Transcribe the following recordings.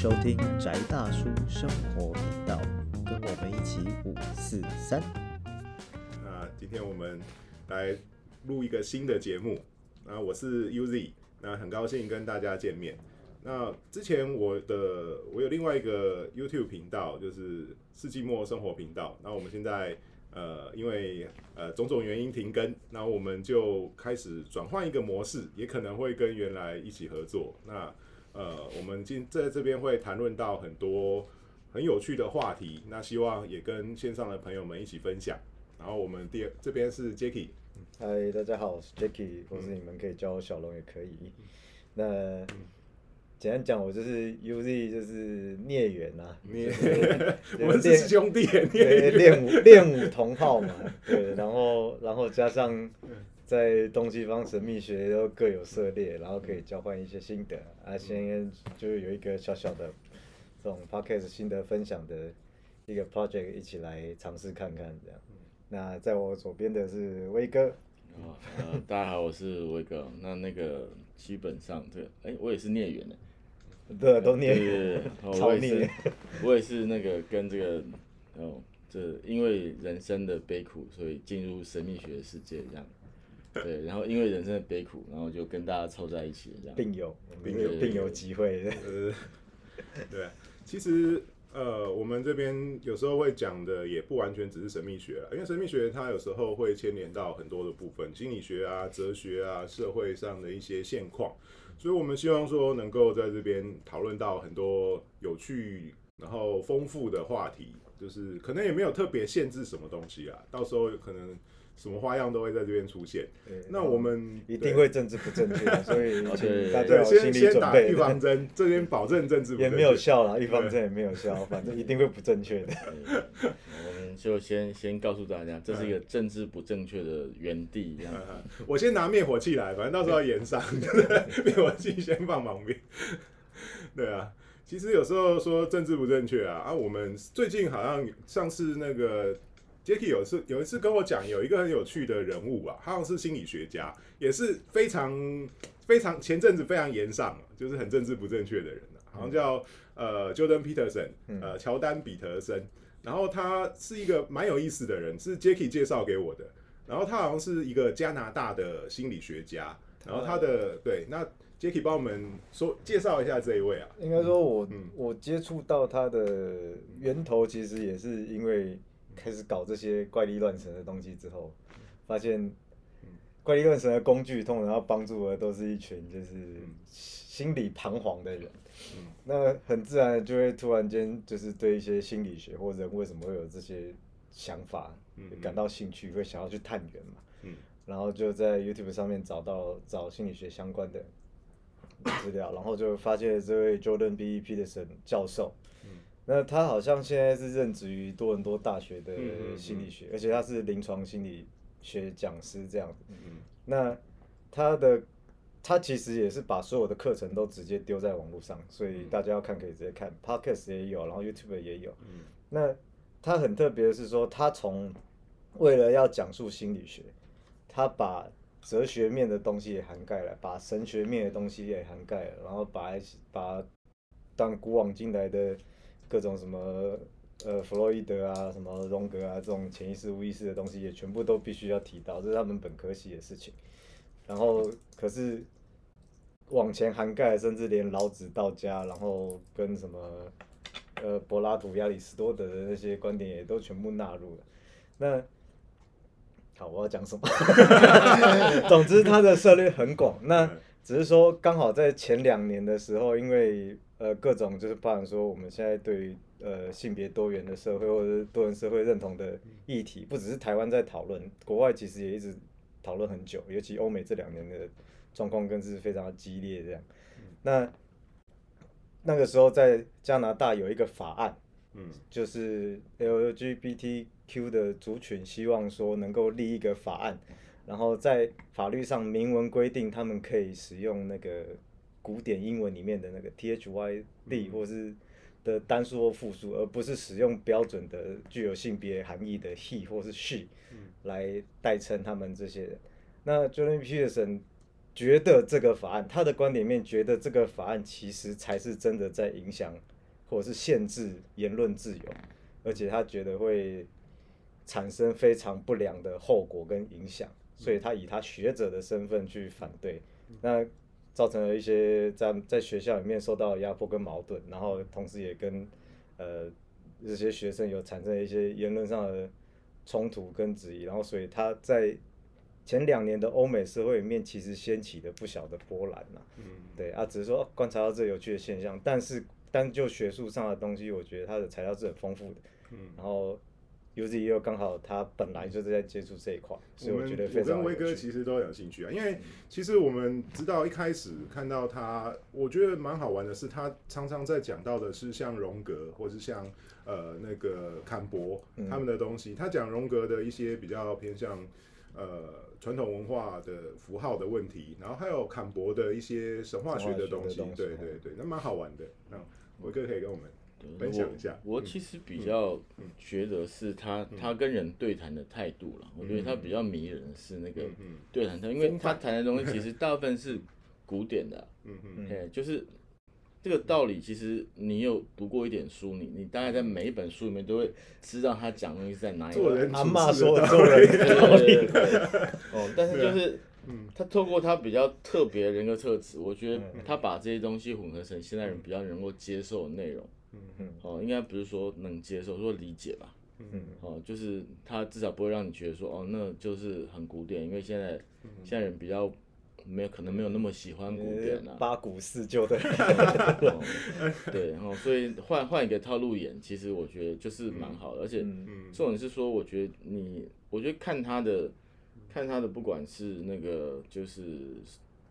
收听宅大叔生活频道，跟我们一起五四三。那今天我们来录一个新的节目。那我是 UZ，那很高兴跟大家见面。那之前我的我有另外一个 YouTube 频道，就是世纪末生活频道。那我们现在呃因为呃种种原因停更，那我们就开始转换一个模式，也可能会跟原来一起合作。那呃我们今在这边会谈论到很多很有趣的话题，那希望也跟线上的朋友们一起分享。然后我们第二这边是 Jacky，嗨，大家好，我是 Jacky，或是你们可以叫我小龙也可以。那简单讲，我就是 UZ，就是孽缘呐、你就是我们是兄弟，你对练武练武同好嘛，对，然后然后加上在东西方神秘学都各有涉猎，然后可以交换一些心得啊，先就是有一个小小的这种 podcast 心得分享的一个 project，一起来尝试看看这样。那在我左边的是威哥，哦，呃，大家好，我是威哥。那那个基本上这个，哎、我也是孽缘的，对，都念对对对，哦超 我也是孽，我也是那个跟这个，哦，这因为人生的悲苦，所以进入神秘学世界这样。对，然后因为人生的悲苦，然后就跟大家凑在一起这样。病友，我们病友是有病友机会。对，其实呃，我们这边有时候会讲的也不完全只是神秘学了，因为神秘学它有时候会牵连到很多的部分，心理学啊、哲学啊、社会上的一些现况，所以我们希望说能够在这边讨论到很多有趣然后丰富的话题，就是可能也没有特别限制什么东西啊，到时候可能什么花样都会在这边出现。那我们一定会政治不正确，所以大家有心先理准备先打预。防针，这边保证政治不也没有效啦，预防针也没有效，反正一定会不正确的。我们就先先告诉大家，这是一个政治不正确的原地这样。我先拿灭火器来，反正到时候要延上，灭火器先放旁边。对啊，其实有时候说政治不正确啊，啊，我们最近好像上次那个 Jacky 有一次有一次跟我讲，有一个很有趣的人物啊，他好像是心理学家，也是非常非常前阵子非常严上，就是很政治不正确的人、啊、好像叫呃 Jordan Peterson，呃乔丹彼得森，然后他是一个蛮有意思的人，是 Jacky 介绍给我的。然后他好像是一个加拿大的心理学家，然后他的对，那 Jacky 帮我们说介绍一下这一位啊，应该说我，嗯。我接触到他的源头，其实也是因为开始搞这些怪力乱神的东西之后，发现怪力乱神的工具通常要帮助的都是一群就是心理彷徨的人，那很自然就会突然间就是对一些心理学或人为什么会有这些想法感到兴趣，会想要去探源嘛。嗯。然后就在 YouTube 上面找到找心理学相关的资料，然后就发现这位 Jordan B. Peterson 教授，那他好像现在是任职于多伦多大学的嗯嗯嗯心理学，而且他是临床心理学讲师这样子。嗯那他的他其实也是把所有的课程都直接丢在网络上，所以大家要看可以直接看，Podcast 也有，然后 YouTube 也有。嗯那他很特别的是说，他从为了要讲述心理学，他把哲学面的东西也涵盖了，把神学面的东西也涵盖了，然后把把当古往今来的各种什么呃弗洛伊德啊、什么荣格啊这种潜意识、无意识的东西，也全部都必须要提到，这是他们本科系的事情。然后可是往前涵盖，甚至连老子、道家，然后跟什么呃柏拉图、亚里士多德的那些观点也都全部纳入了。那好，我要讲什么？总之，他的涉猎很广。那只是说，刚好在前两年的时候，因为呃各种就是包含说我们现在对于呃性别多元的社会或者是多元社会认同的议题，不只是台湾在讨论，国外其实也一直讨论很久，尤其欧美这两年的状况更是非常的激烈这样。那那个时候在加拿大有一个法案，嗯就是 LGBTQ 的族群希望说能够立一个法案，然后在法律上明文规定他们可以使用那个古典英文里面的那个 T H Y D 或是的单数或复数，而不是使用标准的具有性别含义的 he 或是 she 来代称他们这些人。那 Jordan Peterson 觉得这个法案，他的观点里面觉得这个法案其实才是真的在影响或者是限制言论自由，而且他觉得会产生非常不良的后果跟影响，所以他以他学者的身份去反对，那造成了一些在在学校里面受到压迫跟矛盾，然后同时也跟呃这些学生有产生一些言论上的冲突跟质疑，然后所以他在前两年的欧美社会里面其实掀起了不小的波澜呐、嗯。对啊，只是说观察到这有趣的现象，但是单就学术上的东西，我觉得它的材料是很丰富的。嗯。然后 UZ 又刚好他本来就是在接触这一块，所以我觉得非常我跟威哥其实都有兴趣啊，因为其实我们知道一开始看到他，我觉得蛮好玩的是，他常常在讲到的是像荣格，或是像呃那个坎伯嗯他们的东西。他讲荣格的一些比较偏向呃传统文化的符号的问题，然后还有坎博的一些神话学的东西对对对，那蛮好玩的。那威哥可以跟我们对分享一下嗯我我其实比较觉得是他他跟人对谈的态度了，我觉得他比较迷人的是那个对谈态度，因为他谈的东西其实大部分是古典的啊，嗯嗯哎，就是这个道理，其实你有读过一点书，你你大概在每一本书里面都会知道他讲的东西是在哪里来的。做人阿嬷说的的道理做人对对对对对哦，但是就是，嗯他透过他比较特别的人格特质，我觉得嗯他把这些东西混合成现代人比较能够接受的内容。嗯哦，应该不是说能接受，说理解吧。嗯哦，就是他至少不会让你觉得说，哦，那就是很古典，因为现在现在人比较没有可能没有那么喜欢古典啊。八股四旧的。对，然后所以换换一个套路演，其实我觉得就是蛮好的，而且重点是说，我觉得你，我觉得看他的，看他的，不管是那个就是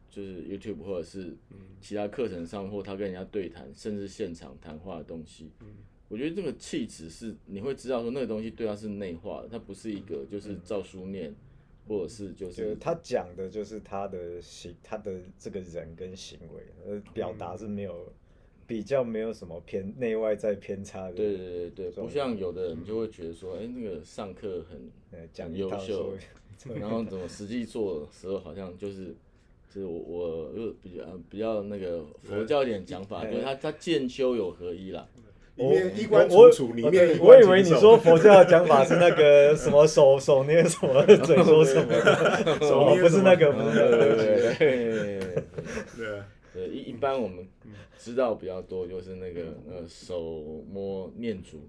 就是 YouTube 或者是其他课程上，或他跟人家对谈，甚至现场谈话的东西，我觉得这个气质是你会知道说那个东西对他是内化的，它不是一个就是照书念，或者是就就是是他讲的就是他的行，他的这个人跟行为，呃，表达是没有比较没有什么偏内外在偏差的，对对对对，不像有的人就会觉得说，哎、那个上课很呃，讲很优秀，然后怎么实际做的时候好像就是，就是我我又比较比较那个佛教一点讲法，就是他他渐修有合一啦，里面衣冠我楚楚，里面我以为你说佛教的讲法是那个什么手 手捏什么 嘴说什么 什么不是那个，不是那对个，对对对啊，对，一一般我们知道比较多就是那个呃手摸念珠。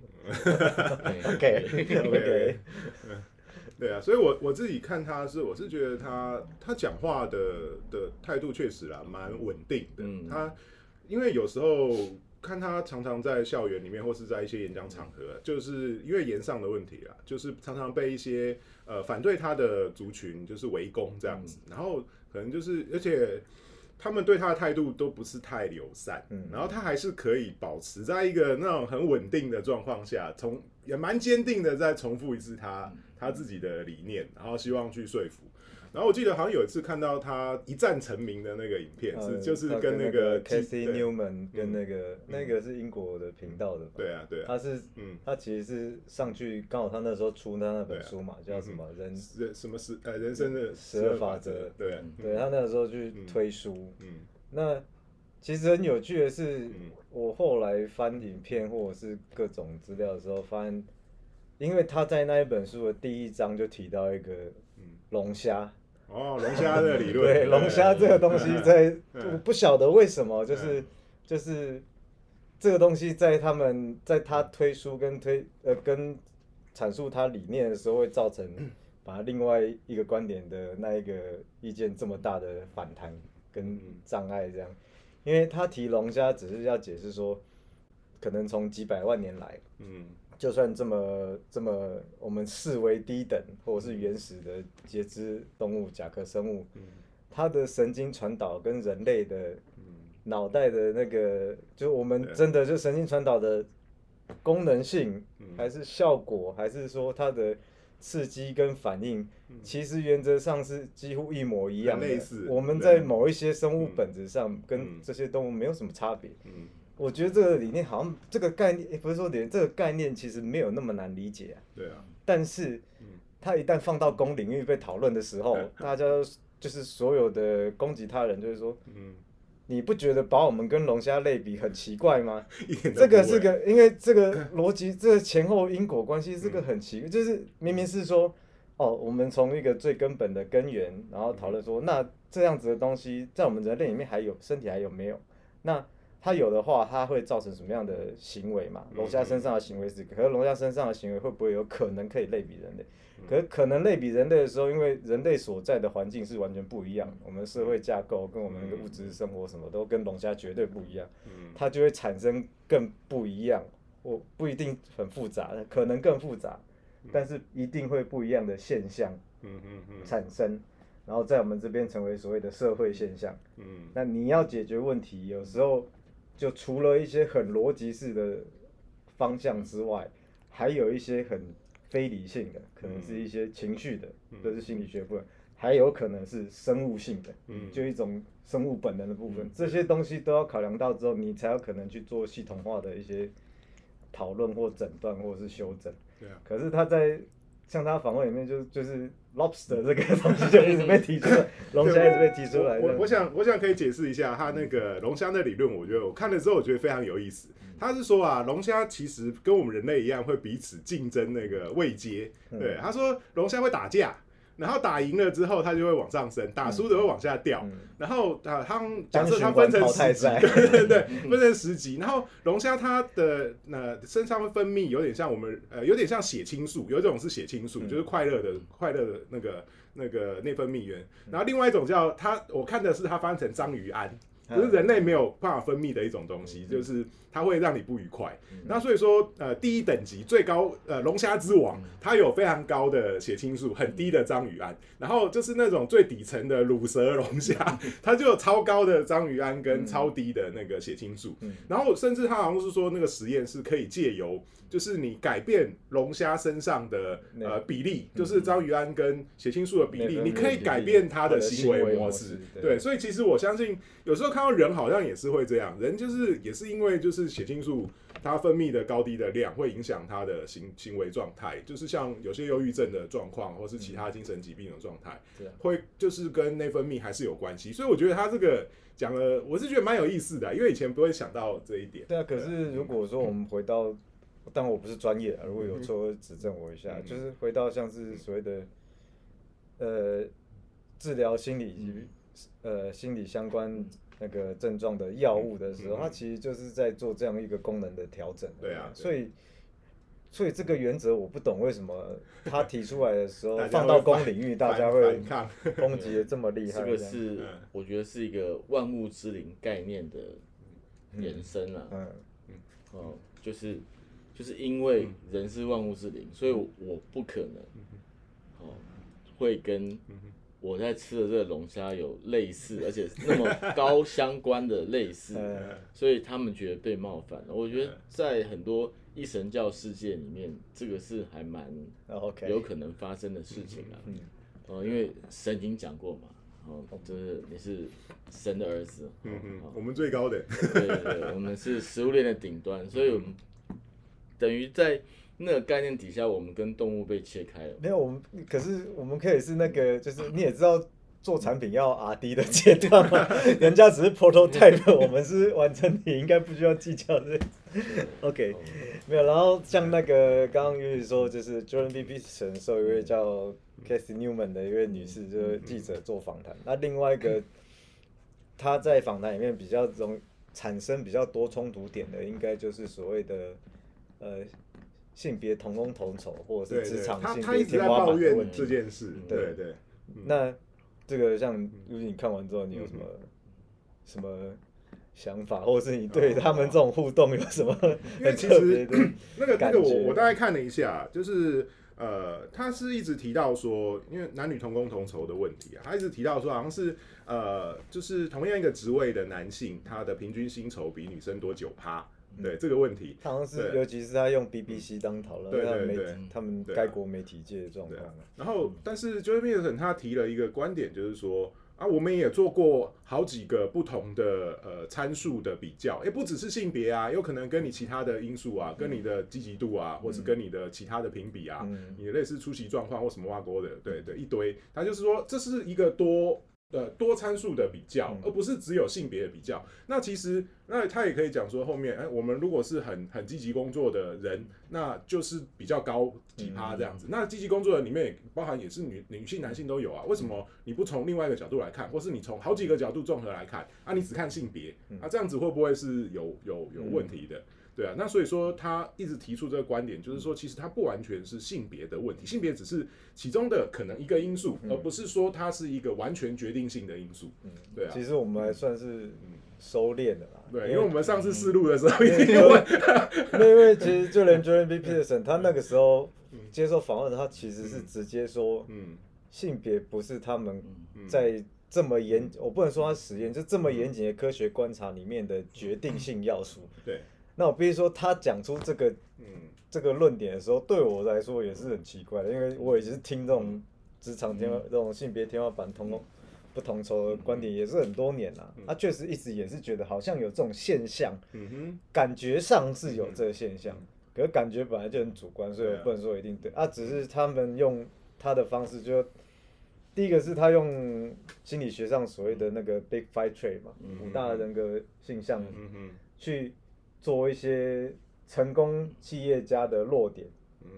OK OK，对啊，所以我我自己看他是，我是觉得他他讲话的的态度确实啊蛮稳定的。嗯他因为有时候看他常常在校园里面或是在一些演讲场合，就是因为言上的问题啦，就是常常被一些呃反对他的族群就是围攻这样子，然后可能就是而且。他们对他的态度都不是太友善，嗯然后他还是可以保持在一个那种很稳定的状况下，从也蛮坚定的再重复一次他他自己的理念，然后希望去说服。然后我记得好像有一次看到他一战成名的那个影片，是呃就是跟那跟个 Casey Newman 跟那个那个是英国的频道的嘛，对啊对啊，他是嗯，他其实是上去刚好他那时候出他那本书嘛，叫什么？人，人什么是呃人生的十二法则对啊，对他那个时候去推书，嗯。那其实很有趣的是嗯，我后来翻影片或者是各种资料的时候，发现，因为他在那一本书的第一章就提到一个龙虾，哦，龙虾的理论，对龙虾这个东西在，嗯我不晓得为什么，就是就是这个东西在他们在他推书跟推呃跟阐述他理念的时候，会造成把另外一个观点的那一个意见这么大的反弹跟障碍这样，因为他提龙虾只是要解释说，可能从几百万年来，嗯就算这么这么我们视为低等或者是原始的节肢动物、甲壳生物，它的神经传导跟人类的脑袋的那个，就我们真的就神经传导的功能性，还是效果，还是说它的刺激跟反应，其实原则上是几乎一模一样的。类似我们在某一些生物本质上跟这些动物没有什么差别。嗯我觉得这个理念好像这个概念，诶不是说连，这个概念其实没有那么难理解啊。对啊，但是它一旦放到公领域被讨论的时候，大家就是所有的攻击他人，就是说，嗯，你不觉得把我们跟龙虾类比很奇怪吗？这个是个，因为这个逻辑，这个前后因果关系，是个很奇怪，就是明明是说，哦，我们从一个最根本的根源，然后讨论说，那这样子的东西在我们人类里面还有身体还有没有？那它有的话，它会造成什么样的行为嘛？龙虾身上的行为是，可是龙虾身上的行为会不会有可能可以类比人类？可是可能类比人类的时候，因为人类所在的环境是完全不一样，我们社会架构跟我们的物质生活什么都跟龙虾绝对不一样，嗯。它就会产生更不一样，我不一定很复杂，可能更复杂，但是一定会不一样的现象嗯嗯嗯。产生，然后在我们这边成为所谓的社会现象。嗯。那你要解决问题，有时候就除了一些很逻辑式的方向之外，还有一些很非理性的，可能是一些情绪的，这是心理学部分，还有可能是生物性的，嗯。就一种生物本能的部分，这些东西都要考量到之后，你才有可能去做系统化的一些讨论或诊断或者是修正。对啊，可是他在像他访问里面就就是 lobster 这个东西就一直被提出来，龙虾一直被提出来。我我我想我想可以解释一下他那个龙虾的理论，我觉得我看了之后我觉得非常有意思。他是说啊，龙虾其实跟我们人类一样会彼此竞争那个位阶。对，他说龙虾会打架。然后打赢了之后，它就会往上升；打输的会往下掉。嗯然后啊，它假设它分成十级，对对对，分成十级。然后龙虾它的呃身上会分泌有点像我们呃有点像血清素，有一种是血清素，就是快乐的快乐的那个那个内分泌源。然后另外一种叫它，我看的是它翻成章鱼胺。就是人类没有办法分泌的一种东西，就是它会让你不愉快。那所以说，呃，第一等级最高，呃，龙虾之王，它有非常高的血清素，很低的章鱼胺。然后就是那种最底层的乳蛇龙虾，它就有超高的章鱼胺跟超低的那个血清素。然后甚至它好像是说，那个实验是可以借由，就是你改变龙虾身上的呃比例，就是章鱼胺跟血清素的比例，你可以改变它的行为模模式式。对对，所以其实我相信，有时候看到人好像也是会这样，人就是也是因为就是血清素它分泌的高低的量会影响他的行行为状态，就是像有些忧郁症的状况，或是其他精神疾病的状态，会就是跟内分泌还是有关系。所以我觉得他这个讲了，我是觉得蛮有意思的，因为以前不会想到这一点。对啊，可是如果说我们回到，但我不是专业啊，如果有错指正我一下，嗯就是回到像是所谓的呃治疗心理呃心理相关那个症状的药物的时候，嗯它其实就是在做这样一个功能的调整。对啊对所以。所以这个原则我不懂为什么他提出来的时候 放到公领域，大家会反抗攻击的这么厉害。这个是嗯我觉得是一个万物之灵概念的延伸啊。嗯哦，就是就是因为人是万物之灵，所以我不可能哦会跟我在吃的这个龙虾有类似，而且那么高相关的类似，嗯 所以他们觉得被冒犯了。我觉得在很多一神教世界里面，这个是还蛮有可能发生的事情啊。哦，因为神已经讲过嘛，哦，就是你是神的儿子，嗯嗯哦，我们最高的，对对对，我们是食物链的顶端，所以我们等于在那个概念底下，我们跟动物被切开了。没有，我们可是我们可以是那个，就是你也知道做产品要 R D 的阶段嘛，人家只是 prototype，我们是完成体，应该不需要计较这。OK，没有。然后像那个刚刚尤宇说，就是 Jordan B. 的时候，一位叫 Cathy Newman 的一位女士，就是记者做访谈。那另外一个，她在访谈里面比较容产生比较多冲突点的，应该就是所谓的呃性别同工同酬，或者是职场他性别一直在天花板的抱怨问题。这件事，对对对，那这个像，如果你看完之后，你有什么、什么想法，或者是你对他们这种互动有什么因为很其特别实的那个那个我我大概看了一下，就是呃，他是一直提到说，因为男女同工同酬的问题啊，他一直提到说好像是呃，就是同样一个职位的男性，他的平均薪酬比女生多九趴，对这个问题，他好像是，尤其是他用 BBC 当讨论，对对对。他们该国媒体界的状况啊。然后，但是 Jordan Peterson 他提了一个观点，就是说，啊，我们也做过好几个不同的呃参数的比较，也不只是性别啊，有可能跟你其他的因素啊，跟你的积极度啊，或是跟你的其他的评比啊，嗯。你类似出席状况或什么挖沟的，对对，一堆。他就是说，这是一个多呃多参数的比较，嗯而不是只有性别的比较。那其实那他也可以讲说，后面哎，我们如果是很很积极工作的人，那就是比较高几趴这样子。那积极工作的里面也包含也是女女性、男性都有啊。为什么你不从另外一个角度来看，或是你从好几个角度综合来看啊？你只看性别啊，这样子会不会是有有有问题的？对啊，那所以说他一直提出这个观点，就是说其实它不完全是性别的问题，性别只是其中的可能一个因素，而不是说它是一个完全决定性的因素。嗯对啊，其实我们还算是收敛的啦。对，因为我们上次试录的时候已经有问，因为其实就连 Jordan B. Peterson 他那个时候接受访问，他其实是直接说，嗯性别不是他们嗯在这么严，我不能说他实验，就这么严谨的科学观察里面的决定性要素。对，那我必须说，他讲出这个嗯。这个论点的时候，对我来说也是很奇怪的，因为我也是听这种职场天花、这种性别天花板同不同酬的观点也是很多年啦。他确实一直也是觉得好像有这种现象，嗯哼，感觉上是有这个现象，可是感觉本来就很主观，所以我不能说一定对。啊。只是他们用他的方式就，第一个是他用心理学上所谓的那个 Big Five Trait 嘛，五大人格性向去做一些成功企业家的弱点，嗯。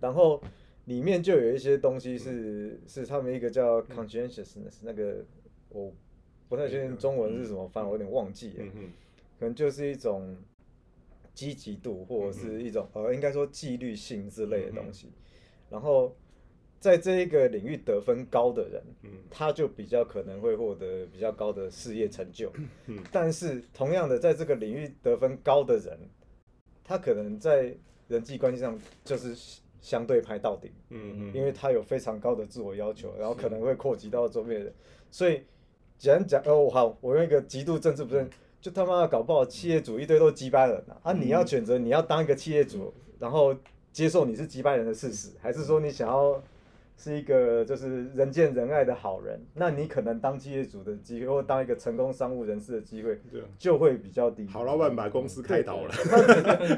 然后里面就有一些东西是是他们一个叫 conscientiousness 那个我不太确定中文是什么翻，我有点忘记了。可能就是一种积极度，或者是一种呃，应该说纪律性之类的东西。然后在这一个领域得分高的人，嗯。他就比较可能会获得比较高的事业成就。嗯。但是同样的，在这个领域得分高的人，他可能在人际关系上就是相对排到顶。嗯嗯，因为他有非常高的自我要求，然后可能会扩及到周边的人，所以简单讲，哦，好，我用一个极度政治不正，就他妈的搞不好企业主一堆都鸡掰人啊！啊，你要选择你要当一个企业主，然后接受你是击败人的事实，还是说你想要是一个就是人见人爱的好人？那你可能当企业主的机会，或当一个成功商务人士的机会就会比较低。好老板把公司开倒了，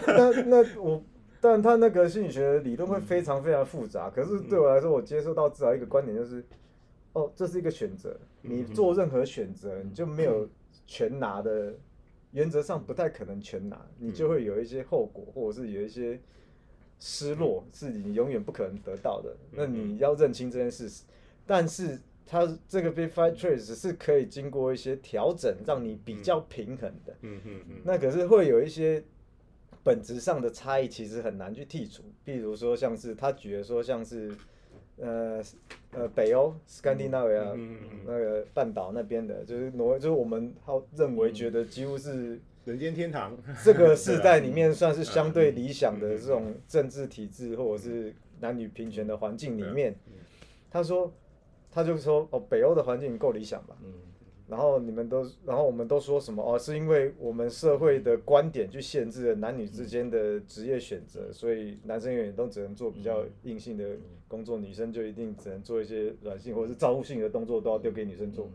那那我，但他那个心理学的理论会非常非常复杂。可是对我来说，我接受到至少一个观点就是，哦，这是一个选择。你做任何选择，你就没有全拿的，原则上不太可能全拿，你就会有一些后果，或者是有一些失落，是你永远不可能得到的。那你要认清这件事实。但是它这个 Big Five Traits 是可以经过一些调整，让你比较平衡的。嗯嗯嗯，那可是会有一些本质上的差异，其实很难去剔除。比如说，像是他举的说，像是呃呃北欧 Scandinavia、嗯嗯嗯那个半岛那边的，就是挪，就是我们好认为觉得几乎是人间天堂，这个世代里面算是相对理想的这种政治体制或者是男女平权的环境里面，他说他就说哦，北欧的环境够理想吧？嗯然后你们都，然后我们都说什么？哦，是因为我们社会的观点去限制了男女之间的职业选择，所以男生永远都只能做比较硬性的工作，女生就一定只能做一些软性或者是照顾性的动作，都要丢给女生做。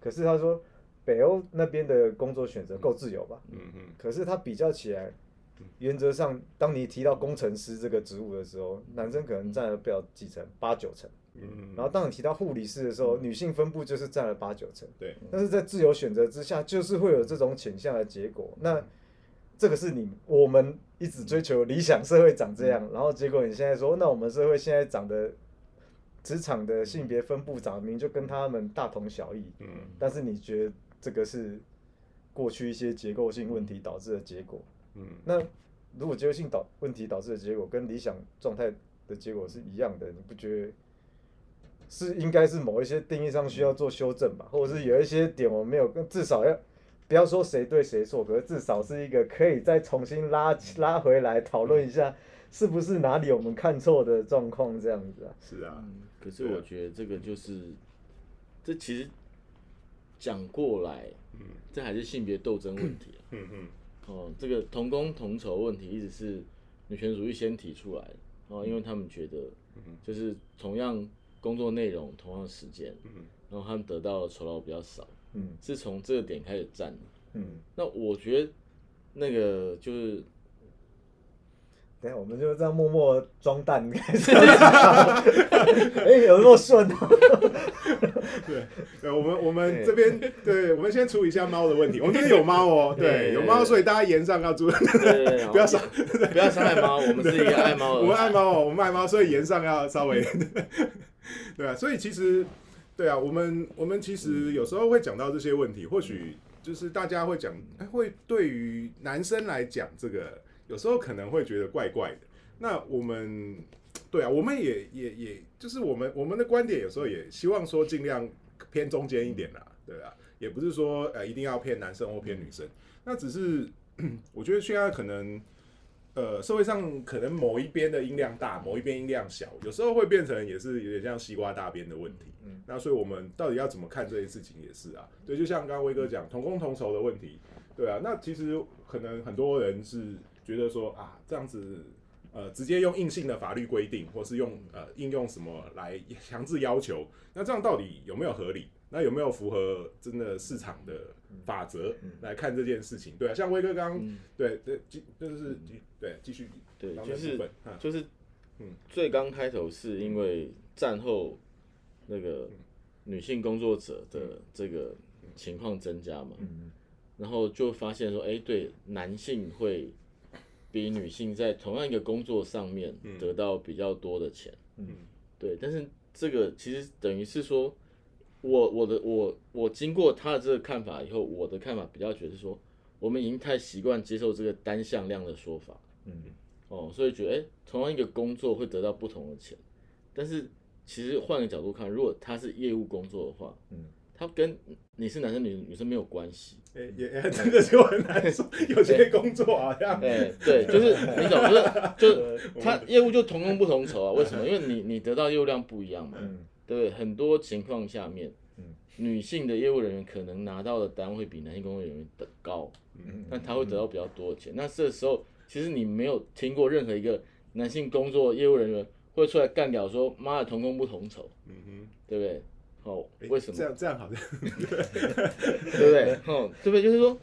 可是他说，北欧那边的工作选择够自由吧？嗯嗯。可是他比较起来，原则上，当你提到工程师这个职务的时候，男生可能占了不了几成，八九成。嗯，然后当你提到护理师的时候，女性分布就是占了八九成。对，但是在自由选择之下，就是会有这种倾向的结果。那这个是你我们一直追求理想社会长这样，然后结果你现在说，那我们社会现在长的职场的性别分布长明就跟他们大同小异，嗯。但是你觉得这个是过去一些结构性问题导致的结果？嗯那如果结构性导问题导致的结果跟理想状态的结果是一样的，你不觉得是应该是某一些定义上需要做修正吧？或者是有一些点我们没有，至少要不要说谁对谁错，可是至少是一个可以再重新拉拉回来讨论一下，是不是哪里我们看错的状况这样子啊？是啊，可是我觉得这个就是，这其实讲过来，这还是性别斗争问题啊。嗯嗯哦，这个同工同酬问题一直是女权主义先提出来的哦，因为他们觉得，就是同样工作内容同样的时间，嗯然后他们得到的酬劳比较少，嗯是从这个点开始站的。嗯，那我觉得那个就是等下我们就这样默默装蛋开始。哎，有那么顺哦？对，对，我们我们这边，对，我们先处理一下猫的问题。我们这边有猫哦，对，有猫，所以大家言上要注意，不要伤，不要伤害猫，我们是一个爱猫的，我们爱猫哦，我们爱猫，所以言上要稍微，对啊，所以其实，对啊，我们我们其实有时候会讲到这些问题，或许就是大家会讲，哎会对于男生来讲，这个有时候可能会觉得怪怪的。那我们，对啊，我们也也也就是我们我们的观点有时候也希望说尽量偏中间一点啦，对啊，也不是说呃一定要偏男生或偏女生，那只是 我觉得现在可能。呃，社会上可能某一边的音量大，某一边音量小，有时候会变成也是有点像西瓜大边的问题。嗯那所以我们到底要怎么看这件事情也是啊，对，就像刚刚威哥讲同工同酬的问题，对啊，那其实可能很多人是觉得说啊，这样子呃直接用硬性的法律规定，或是用呃应用什么来强制要求，那这样到底有没有合理？那有没有符合真的市场的法则来看这件事情？对啊，像威哥刚对对，继就是对继续对，刚就是就是嗯，最刚开头是因为战后那个女性工作者的这个情况增加嘛，嗯然后就发现说，哎，对，男性会比女性在同样一个工作上面嗯。得到比较多的钱，嗯。对，但是这个其实等于是说，我我的我我经过他的这个看法以后，我的看法比较觉得说，我们已经太习惯接受这个单向量的说法，嗯。哦，所以觉得哎，诶同样一个工作会得到不同的钱，但是其实换个角度看，如果他是业务工作的话，嗯，他跟你是男生女女生没有关系，哎也也这个就很难说，有些工作好像哎，对，就是 你懂，就是就是他业务就同工不同酬啊，为什么？因为你你得到业务量不一样嘛，嗯对不对？很多情况下面，嗯女性的业务人员可能拿到的单会比男性工作人员的高，嗯但他会得到比较多的钱。那这时候，其实你没有听过任何一个男性工作业务人员会出来干掉说妈的同工不同酬，嗯哼，对不对？哦，为什么这？样这样好像 对不对？哦，对不对？就是说，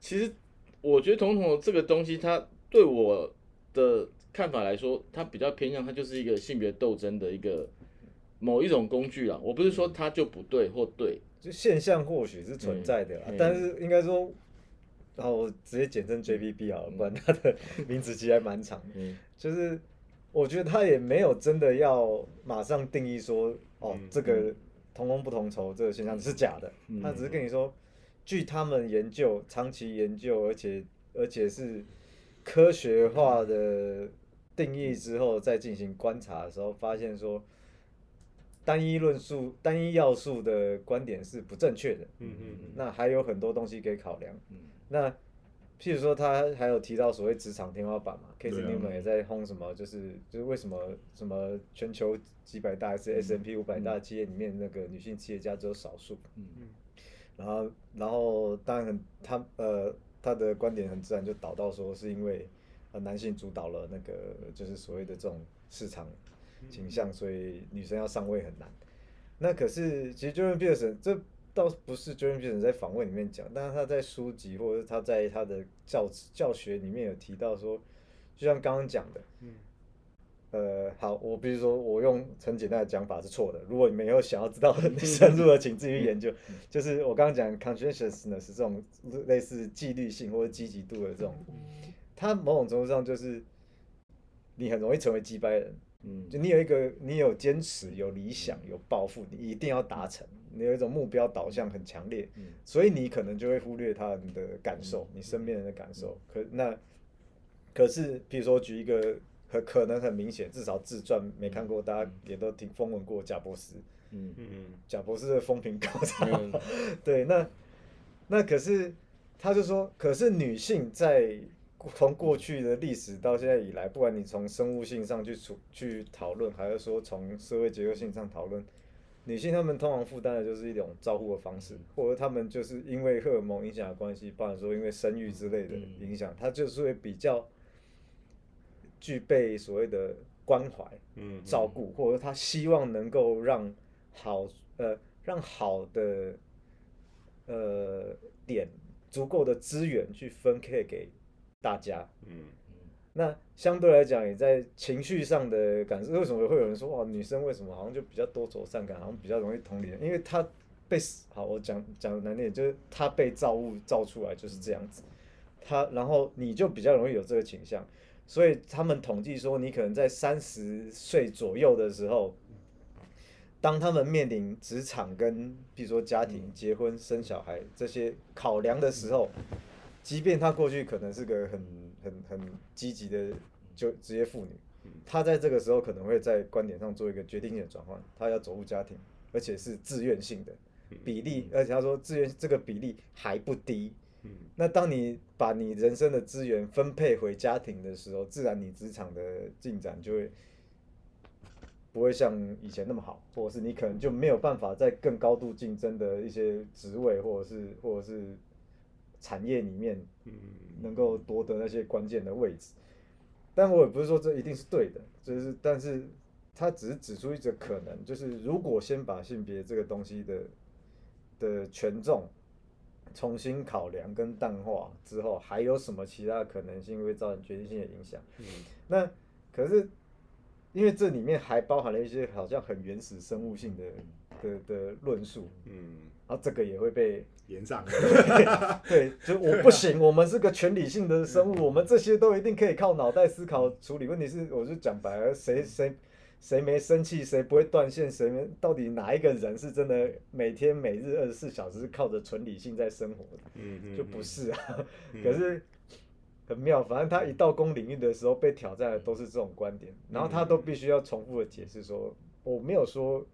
其实我觉得同同这个东西，它对我的看法来说，它比较偏向它就是一个性别斗争的一个某一种工具啊。我不是说它就不对或对，就现象或许是存在的啦，嗯但是应该说，然后我直接简称 JPP 好了，不然它的名字其实还蛮长。嗯就是我觉得他也没有真的要马上定义说，哦，嗯这个同工不同酬这个现象是假的，嗯他只是跟你说，据他们研究，长期研究，而且而且是科学化的定义之后，再进行观察的时候，发现说。单一论述、单一要素的观点是不正确的，嗯嗯嗯那还有很多东西可以考量。嗯那譬如说，他还有提到所谓职场天花板嘛对啊。Newman 也在轰什么，就是就是为什么什么全球几百大还是 S M P 五百大企业里面那个女性企业家只有少数。嗯。嗯。然后然后当然很他呃他的观点很自然就导到说是因为呃男性主导了那个就是所谓的这种市场倾向，所以女生要上位很难。那可是其实 Jordan Peterson 这倒不是 Jordan Peterson 在访问里面讲，但是他在书籍或者是他在他的教教学里面有提到说，就像刚刚讲的，呃，好，我比如说我用很简单的讲法是错的，如果你们以后想要知道很深入的，请自己去研究。就是我刚刚讲 conscientiousness 这种类似纪律性或者积极度的这种，它某种程度上就是你很容易成为击败人。嗯。就你有一个，你有坚持、有理想、有抱负，你一定要达成，你有一种目标导向很强烈，嗯。所以你可能就会忽略他人的感受，你身边人的感受。可那可是，比如说举一个很可能很明显，至少自传没看过，大家也都听风闻过贾博士，嗯。嗯嗯贾博士的风评高 对，那那可是他就说，可是女性在 从过去的历史到现在以来，不管你从生物性上去处去讨论，还是说从社会结构性上讨论，女性她们通常负担的就是一种照顾的方式，或者她们就是因为荷尔蒙影响的关系，不然说因为生育之类的影响，她就是会比较具备所谓的关怀、嗯，照顾，或者她希望能够让好呃让好的呃点足够的资源去分配给大家。嗯，那相对来讲，也在情绪上的感受，为什么会有人说哇，女生为什么好像就比较多愁善感，好像比较容易同理人？因为她被好，我讲讲难听点，就是她被造物造出来就是这样子，她然后你就比较容易有这个倾向，所以他们统计说，你可能在三十岁左右的时候，当他们面临职场跟比如说家庭、结婚、生小孩这些考量的时候，即便她过去可能是个很很很积极的就职业妇女，她在这个时候可能会在观点上做一个决定性的转换，她要走入家庭，而且是自愿性的比例，而且她说自愿这个比例还不低。那当你把你人生的资源分配回家庭的时候，自然你职场的进展就会不会像以前那么好，或者是你可能就没有办法在更高度竞争的一些职位，或者是或者是产业里面，嗯能够夺得那些关键的位置。但我也不是说这一定是对的，就是但是他只是指出一个可能，就是如果先把性别这个东西的的权重重新考量跟淡化之后，还有什么其他的可能性会造成决定性的影响？嗯那可是因为这里面还包含了一些好像很原始生物性的的的论述，嗯，然后这个也会被延上，对，就我不行，我们是个全理性的生物，我们这些都一定可以靠脑袋思考处理。问题是，我就讲白了，谁谁谁没生气，谁不会断线，谁没到底哪一个人是真的每天每日二十四小时是靠着纯理性在生活的？嗯嗯，就不是啊。可是很妙，反正他一到公领域的时候被挑战的都是这种观点，然后他都必须要重复的解释说，我没有说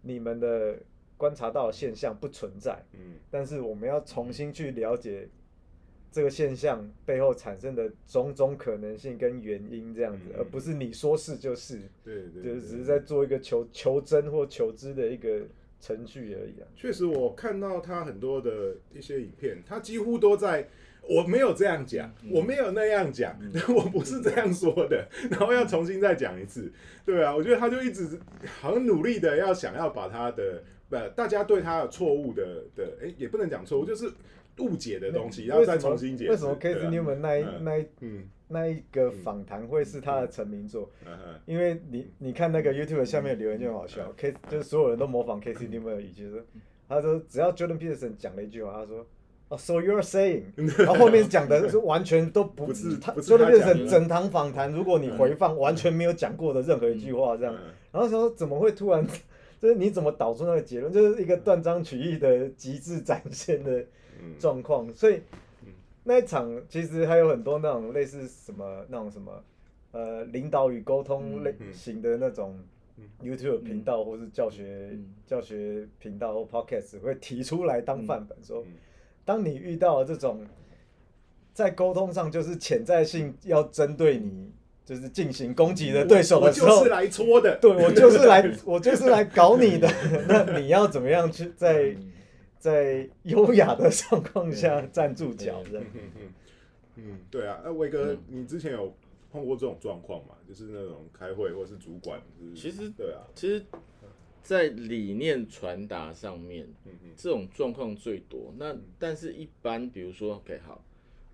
你们的观察到的现象不存在，嗯。但是我们要重新去了解这个现象背后产生的种种可能性跟原因，这样子，嗯。而不是你说是就是，对对，就是只是在做一个求求真或求知的一个程序而已啊。确实，我看到他很多的一些影片，他几乎都在。我没有这样讲，我没有那样讲，我不是这样说的，然后要重新再讲一次，对啊，我觉得他就一直好像努力的要想要把他的不，大家对他的错误的的，哎、也不能讲错误，就是误解的东西，然后再重新解释。为什么对 Casey 啊 Newman 那一嗯那一嗯。那一个访谈会是他的成名作？嗯嗯因为你你看那个 YouTube 下面留言就很好笑，K 就是所有人都模仿 Casey Newman 的语气说，他说只要 Jordan Peterson 讲了一句话，他说。哦、s o you're saying，然后后面讲的是完全都不不是他 Jordan Peterson 整堂访谈，如果你回放完全没有讲过的任何一句话，这样，嗯然后说怎么会突然，就是你怎么导出那个结论，就是一个断章取义的极致展现的嗯。状况，所以那一场其实还有很多那种类似什么那种什么呃领导与沟通类型的那种 YouTube 频道或是教学、嗯教学频道或 Podcast 会提出来当范本，说嗯。当你遇到这种在沟通上就是潜在性要针对你就是进行攻击的对手我的时候，就是来戳的，对我就是来 我就是来搞你的，那你要怎么样去在在优雅的状况下站住脚？的嗯对啊，那威哥，你之前有碰过这种状况吗？就是那种开会或是主管，就是其实对啊，其实，在理念传达上面，这种状况最多。那但是，一般比如说，OK，好，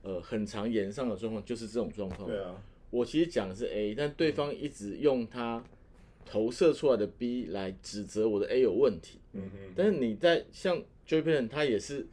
呃，很常言上的状况就是这种状况。对啊，我其实讲的是 A，但对方一直用他投射出来的 B 来指责我的 A 有问题。嗯哼，但是你在像 Joe p e n 他也是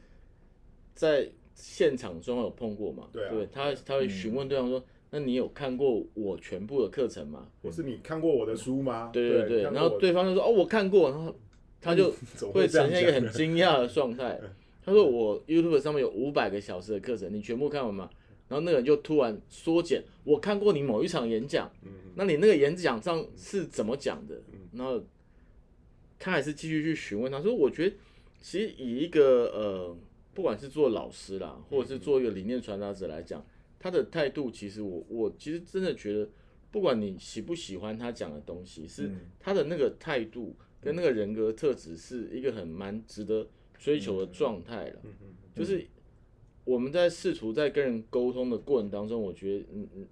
在现场中有碰过嘛？对啊对，他他会询问对方说：“那你有看过我全部的课程吗或是你看过我的书吗？对对对，然后对方就说哦，我看过，然后他就 会呈现一个很惊讶的状态。他说我 YouTube 上面有五百个小时的课程，你全部看完吗？然后那个人就突然缩减，我看过你某一场演讲，嗯。那你那个演讲上是怎么讲的？然后他还是继续去询问他说，我觉得其实以一个呃，不管是做老师啦，或者是做一个理念传达者来讲，他的态度其实我我其实真的觉得，不管你喜不喜欢他讲的东西，是嗯。他的那个态度跟那个人格特质是一个很蛮值得追求的状态了。就是我们在试图在跟人沟通的过程当中，我觉得嗯嗯，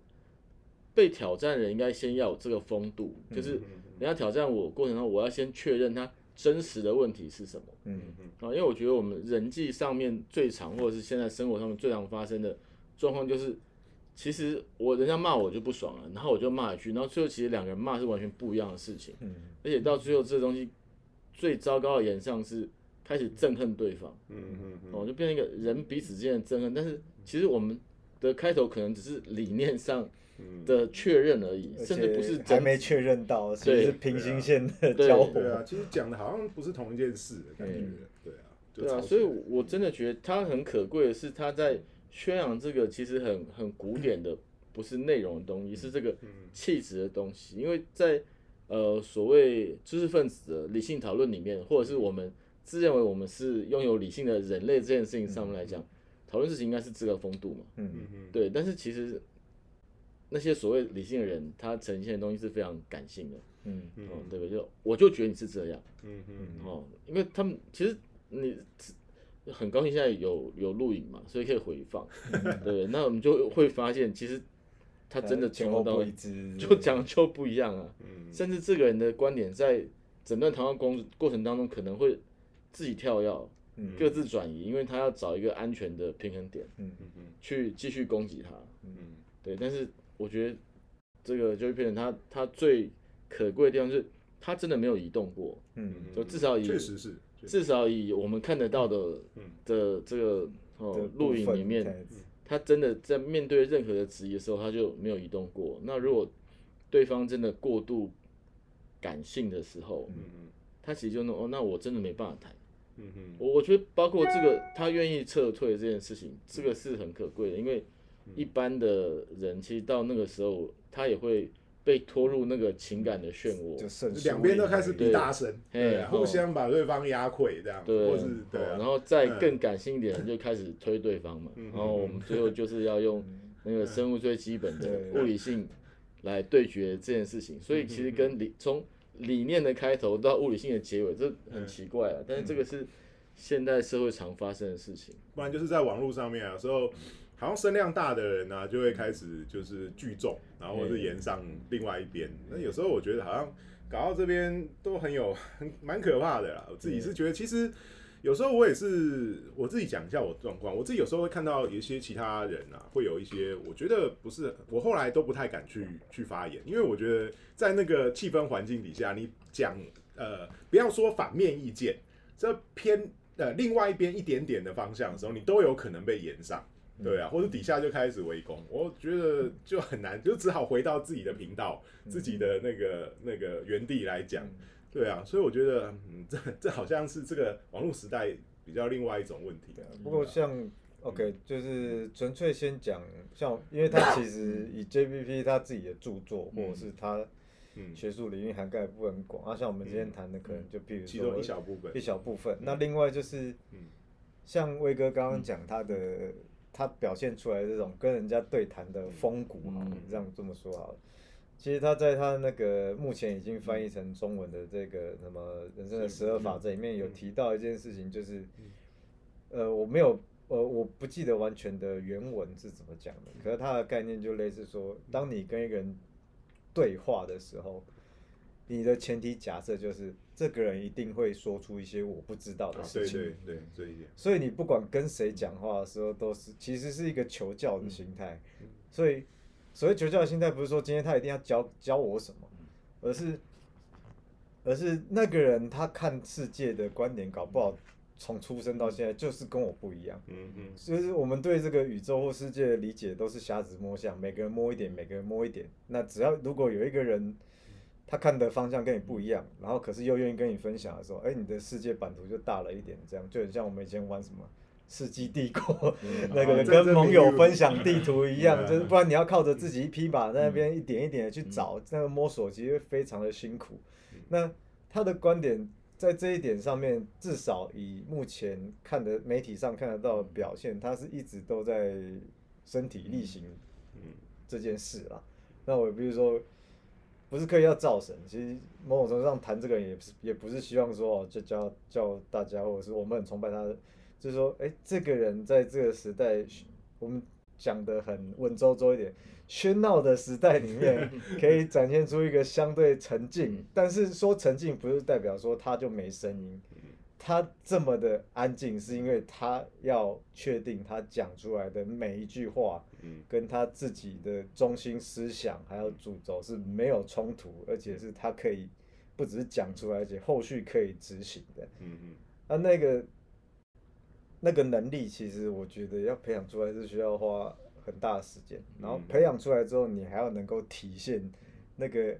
被挑战的人应该先要有这个风度，嗯就是人家挑战我过程中，我要先确认他真实的问题是什么。嗯嗯啊，因为我觉得我们人际上面最常，或者是现在生活上面最常发生的状况，就是其实我人家骂我就不爽了，然后我就骂一句，然后最后其实两个人骂是完全不一样的事情，嗯而且到最后这东西最糟糕的演上是开始憎恨对方，嗯嗯嗯。哦，就变成一个人彼此之间的憎恨，但是其实我们的开头可能只是理念上嗯，的确认而已，而甚至不是且还没确认到，是平行线的对交对啊，其实讲的好像不是同一件事的感觉，对。啊，对啊，所以我真的觉得他很可贵的是，他在宣扬这个其实很很古典的，不是内容的东西，是这个气质的东西。因为在呃所谓知识分子的理性讨论里面，或者是我们自认为我们是拥有理性的人类这件事情上面来讲，讨论事情应该是这个风度嘛。嗯。嗯嗯对，但是其实那些所谓理性的人，他呈现的东西是非常感性的。嗯。嗯。哦，对不对？就我就觉得你是这样。嗯嗯。哦，因为他们其实你很高兴现在有有录影嘛，所以可以回放，对，那我们就会发现，其实他真的前从头到尾后不一致，就讲就不一样啊，嗯。甚至这个人的观点在整段谈话过过程当中可能会自己跳跃，嗯。各自转移，因为他要找一个安全的平衡点嗯。嗯嗯去继续攻击他，嗯。对，但是我觉得这个就是变成他他最可贵的地方是，他真的没有移动过，嗯。就至少以确实是，至少以我们看得到的嗯。的这个哦录影里面，他真的在面对任何的质疑的时候，他就没有移动过。那如果对方真的过度感性的时候，嗯。他其实就那哦，那我真的没办法谈。嗯嗯我我觉得包括这个他愿意撤退这件事情，这个是很可贵的，因为一般的人其实到那个时候，他也会被拖入那个情感的漩涡。就胜两边都开始比大声，对对啊，哦互相把对方压溃这样，对，或是对啊，哦然后再更感性一点，就开始推对方嘛。嗯然后我们最后就是要用那个生物最基本的物理性来对决这件事情。所以其实跟理从理念的开头到物理性的结尾，这很奇怪啊。但是这个是现代社会常发生的事情。不然就是在网络上面啊，有时候好像声量大的人呢、就会开始就是聚众，然后或是延上另外一边。那有时候我觉得好像搞到这边都很有很蛮可怕的啦。我自己是觉得，其实有时候我也是我自己讲一下我的状况，我自己有时候会看到有一些其他人啊，会有一些我觉得不是，我后来都不太敢去去发言，因为我觉得在那个气氛环境底下，你讲呃不要说反面意见，这偏呃另外一边一点点的方向的时候，你都有可能被延上。对啊，或者底下就开始围攻，我觉得就很难，就只好回到自己的频道、自己的那个那个原地来讲。对啊，所以我觉得，嗯，这这好像是这个网络时代比较另外一种问题。啊不过像 OK，就是纯粹先讲，像因为他其实以 JPP 他自己的著作，或者是他嗯。学术领域涵盖的部分很广，啊，像我们今天谈的可能就譬如说其中一小部分。一小部分。那另外就是嗯，像威哥刚刚讲他的，他表现出来这种跟人家对谈的风骨这样这么说好了。其实他在他那个目前已经翻译成中文的这个什么人生的十二法则里面有提到一件事情，就是，呃，我没有，呃，我不记得完全的原文是怎么讲的，可是它的概念就类似说，当你跟一个人对话的时候，你的前提假设就是这个人一定会说出一些我不知道的事情。对对，这一点，所以你不管跟谁讲话的时候，都是其实是一个求教的心态。所以所谓求教的心态，不是说今天他一定要教教我什么，而是而是那个人他看世界的观点，搞不好从出生到现在就是跟我不一样。嗯嗯就是我们对这个宇宙或世界的理解都是瞎子摸象，每个人摸一点，每个人摸一点。那只要如果有一个人他看的方向跟你不一样，然后可是又愿意跟你分享的时候，哎、你的世界版图就大了一点，这样就很像我们以前玩什么。世纪帝国、那个哦跟盟友分享地图一样，嗯就是不然你要靠着自己一匹马在那边一点一点的去找，那个摸索其实非常的辛苦。那他的观点在这一点上面，至少以目前看的媒体上看得到的表现，他是一直都在身体力行这件事啦。那我比如说，不是刻意要造神，其实某种程度上谈这个人也不是也不是希望说哦，就叫叫大家，或者是我们很崇拜他的，就是说，哎、这个人在这个时代，我们讲的很文绉绉一点，喧闹的时代里面 可以展现出一个相对沉静，但是说沉静不是代表说他就没声音，他这么的安静是因为他要确定他讲出来的每一句话，嗯。跟他自己的中心思想还有主轴是没有冲突，而且是他可以不只是讲出来，而且后续可以执行的。嗯嗯啊，那个那个能力，其实我觉得要培养出来是需要花很大的时间，然后嗯培养出来之后，你还要能够体现那个。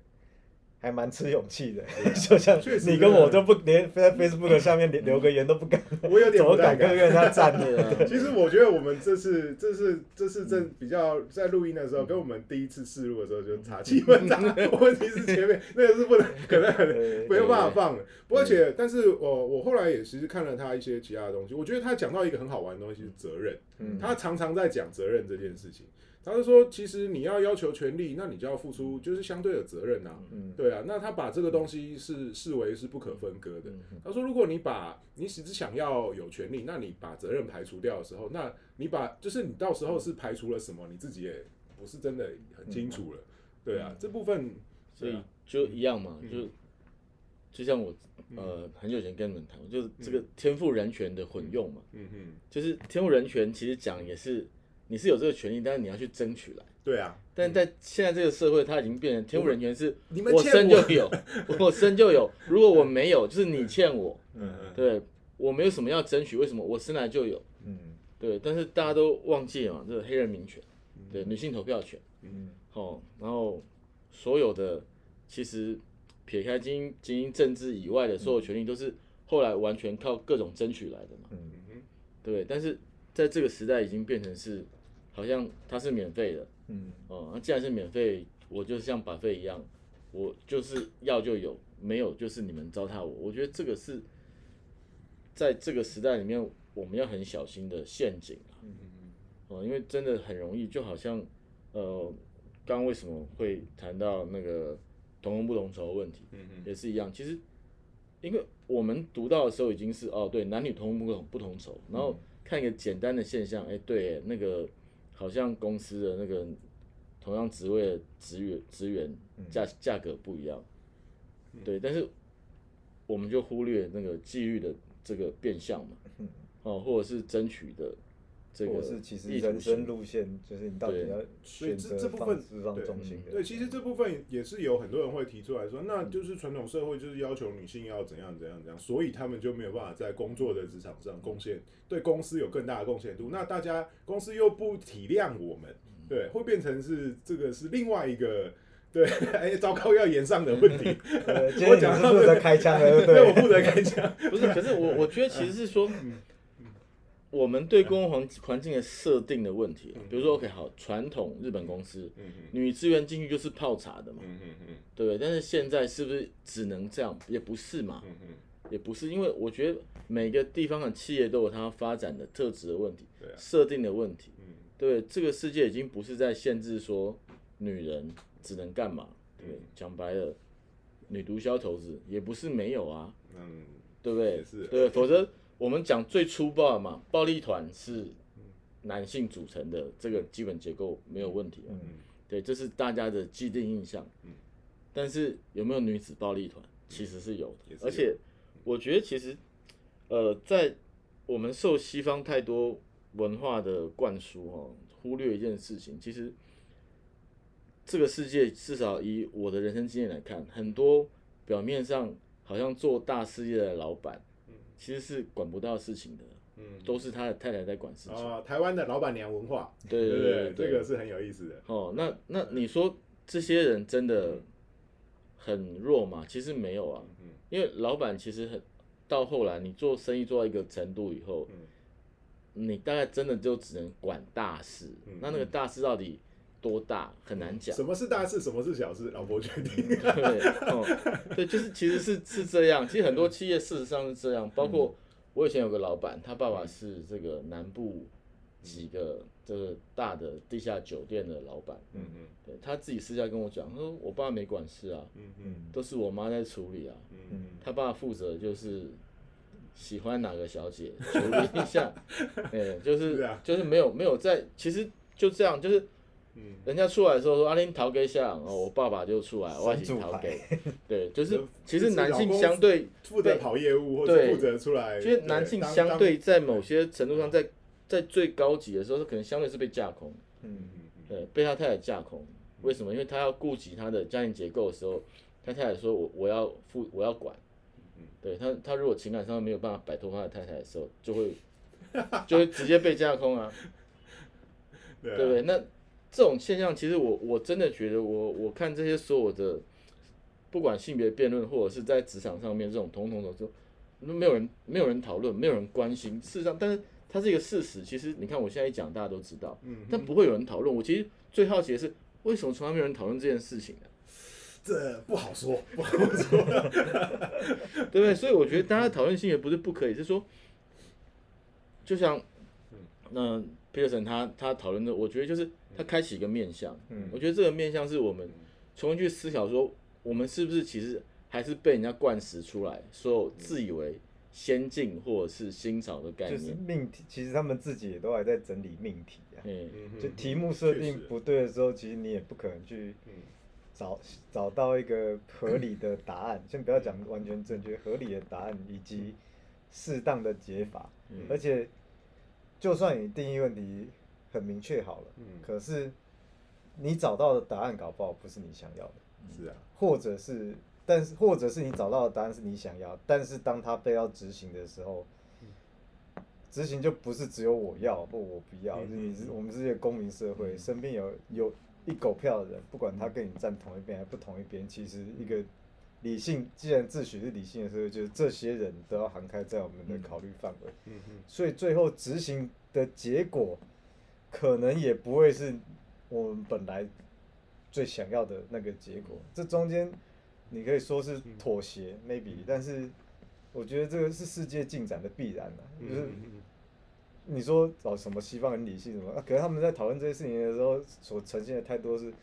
还蛮吃勇气的，就像你跟我都不连在 Facebook 下面留留个言都不敢，我有点怎么不敢敢跟人家站对呢？啊，其实我觉得我们这次这次这次正比较在录音的时候，跟我们第一次试录的时候就差气氛差。问题是前面那个是不能可能很没有办法放的。不过而且，但是我我后来也其实看了他一些其他的东西，我觉得他讲到一个很好玩的东西是责任。嗯他常常在讲责任这件事情。他是说，其实你要要求权利，那你就要付出就是相对的责任呐、嗯对啊，那他把这个东西是视为是不可分割的。他说，如果你把你只是想要有权利，那你把责任排除掉的时候，那你把就是你到时候是排除了什么，你自己也不是真的很清楚了。对啊，这部分所以就一样嘛，嗯。就就像我呃很久以前跟你们谈，就是这个天赋人权的混用嘛，嗯哼，就是天赋人权其实讲也是你是有这个权利，但是你要去争取来。对啊，但在现在这个社会，它已经变成天赋人权是你们我生就有，我生就有，如果我没有，就是你欠我，嗯嗯，对我没有什么要争取，为什么？我生来就有？嗯。对，但是大家都忘记了嘛，这个黑人民权，对，女性投票权，嗯。哦，然后所有的其实撇开精英精英政治以外的所有权利，都是后来完全靠各种争取来的嘛，嗯。对，但是在这个时代已经变成是好像它是免费的，嗯哦，那既然是免费，我就像把费一样，我就是要就有，没有就是你们糟蹋我。我觉得这个是在这个时代里面，我们要很小心的陷阱啊。嗯哦，因为真的很容易，就好像呃，刚刚为什么会谈到那个同工不同酬的问题，嗯也是一样。其实，因为我们读到的时候已经是哦，对，男女同工不同不同酬，然后看一个简单的现象，哎，对，那个好像公司的那个同样职位的职员职员价价格不一样，对，但是我们就忽略那个纪律的这个变相嘛，哦，或者是争取的这个或者是其实人生路线，就是你到底对要所以选择这这部分放释放对中心的。对，其实这部分也是有很多人会提出来说，那就是传统社会就是要求女性要怎样怎样怎样，所以他们就没有办法在工作的职场上贡献，对公司有更大的贡献度。那大家公司又不体谅我们，对，会变成是这个是另外一个。对，哎，糟糕，要延上的问题。我天讲是负责开枪的，对我对？负责开枪。不是，可是我我觉得其实是说，我们对公共环环境的设定的问题啊，比如说 OK 好，传统日本公司女职员进去就是泡茶的嘛，对不对？但是现在是不是只能这样？也不是嘛，也不是，因为我觉得每个地方的企业都有它发展的特质的问题设定的问题，嗯。对，这个世界已经不是在限制说女人只能干嘛，对，讲白了，女毒枭头子也不是没有啊，嗯，对不对？是？对，否则我们讲最粗暴的嘛，暴力团是男性组成的，这个基本结构没有问题嗯。对，这是大家的既定印象。但是有没有女子暴力团？其实是有的，有而且我觉得其实，呃，在我们受西方太多文化的灌输哦，忽略一件事情，其实这个世界至少以我的人生经验来看，很多表面上好像做大事业的老板，其实是管不到事情的，嗯都是他的太太在管事情。啊，台湾的老板娘文化，对对对对，这个是很有意思的。哦，那那你说这些人真的很弱吗？其实没有啊，因为老板其实很到后来，你做生意做到一个程度以后，你大概真的就只能管大事。那那个大事到底多大很难讲。什么是大事，什么是小事，老婆决定。对，哦，对，就是其实是是这样。其实很多企业事实上是这样，包括我以前有个老板，他爸爸是这个南部几个这个大的地下酒店的老板。嗯嗯对他自己私下跟我讲，他说我爸没管事啊，嗯嗯都是我妈在处理啊。嗯嗯他爸负责就是喜欢哪个小姐处理一下，哎，就是是啊就是没有没有在，其实就这样，就是嗯，人家出来的时候说阿林逃给下，哦，我爸爸就出来，我一起逃给，对，就是其实男性相对，负责跑业务或者负责出来，其实男性相对在某些程度上，在在最高级的时候，他可能相对是被架空，嗯对，被他太太架空。为什么？因为他要顾及他的家庭结构的时候，他太太说我我要负我要管，对他他如果情感上没有办法摆脱他的太太的时候，就会就会直接被架空啊。对啊。对不对？那这种现象，其实我我真的觉得我，我看这些所有的，不管性别辩论或者是在职场上面这种统统的说，都没有人没有人讨论，没有人关心。事实上，但是它是一个事实。其实你看我现在一讲，大家都知道，嗯但不会有人讨论。我其实最好奇的是，为什么从来没有人讨论这件事情呢？这不好说，不好说。对不对？所以我觉得大家讨论性别不是不可以，是说，就像，那 Peterson 他他讨论的，我觉得就是他开启一个面向，嗯我觉得这个面向是我们重新去思考说，我们是不是其实还是被人家灌输出来，所有自以为先进或者是新潮的概念就是念，命题，其实他们自己也都还在整理命题啊。嗯，就题目设定不对的时候，其实你也不可能去找找到一个合理的答案。先不要讲完全正确，合理的答案以及适当的解法。而且，就算你定义问题很明确好了，可是你找到的答案搞不好不是你想要的，是啊，或者是，但是或者是你找到的答案是你想要，但是当他被要执行的时候。执行就不是只有我要或我不要，嗯就你是我们是一个公民社会，身边有有一狗票的人，不管他跟你站同一边还不同一边，其实一个理性，既然自诩是理性的社会，就是这些人都要涵盖在我们的考虑范围。嗯嗯所以最后执行的结果，可能也不会是我们本来最想要的那个结果。这中间你可以说是妥协，maybe，但是我觉得这个是世界进展的必然啊，就是你说找什么西方很理性什么，啊，可是他们在讨论这些事情的时候，所呈现的态度是，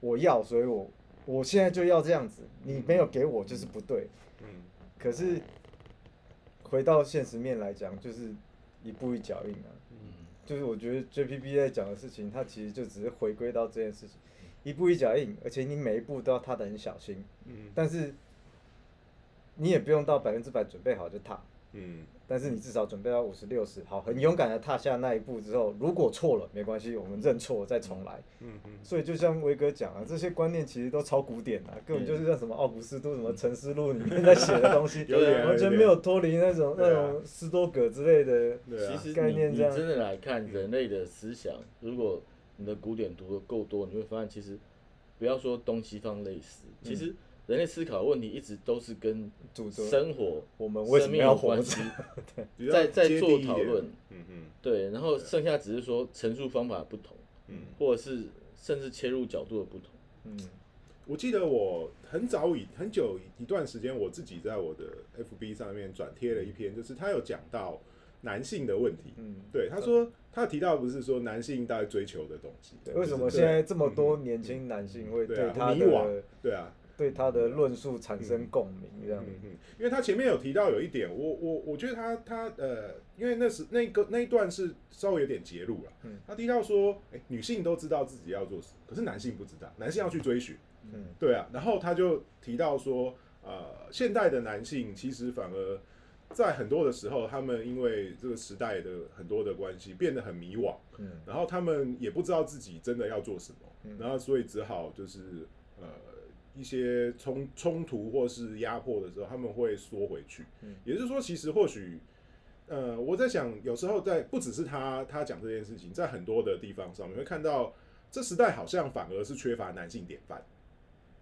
我要，所以我我现在就要这样子，你没有给我就是不对。嗯可是回到现实面来讲，就是一步一脚印啊。就是我觉得 JPP 在讲的事情，它其实就只是回归到这件事情，一步一脚印，而且你每一步都要踏得很小心，嗯但是你也不用到百分之百准备好就踏。嗯。但是你至少准备到五十六十，好，很勇敢的踏下那一步之后，如果错了没关系，我们认错再重来。嗯嗯。所以就像威哥讲啊，这些观念其实都超古典啊，根本就是像什么奥古斯都什么《沉思录》里面在写的东西，完全没有脱离那种那种斯多葛之类的。对啊。其实你你概念这样。真的来看人类的思想，如果你的古典读的够多，你会发现其实不要说东西方类似，其实人类思考的问题一直都是跟生活、我们为什么生命要活着 在在做讨论，嗯嗯对，然后剩下只是说陈述方法不同，嗯。或者是甚至切入角度的不同。嗯，我记得我很早以很久一段时间，我自己在我的 FB 上面转贴了一篇，就是他有讲到男性的问题。嗯对，他说他提到不是说男性大概追求的东西，对，为什么就是现在这么多年轻男性会对他迷惘的对啊，对他的论述产生共鸣？这样。嗯，嗯，因为他前面有提到有一点，我我我觉得他他呃，因为那是那个那一段是稍微有点揭露了，嗯。他提到说，哎、女性都知道自己要做什么，可是男性不知道，男性要去追寻，嗯。对啊，然后他就提到说，呃，现代的男性其实反而在很多的时候，他们因为这个时代的很多的关系变得很迷惘，嗯。然后他们也不知道自己真的要做什么，嗯。然后所以只好就是呃一些冲冲突或是压迫的时候，他们会缩回去。嗯也就是说，其实或许呃我在想，有时候在不只是他他讲这件事情，在很多的地方上面会看到，这时代好像反而是缺乏男性典范。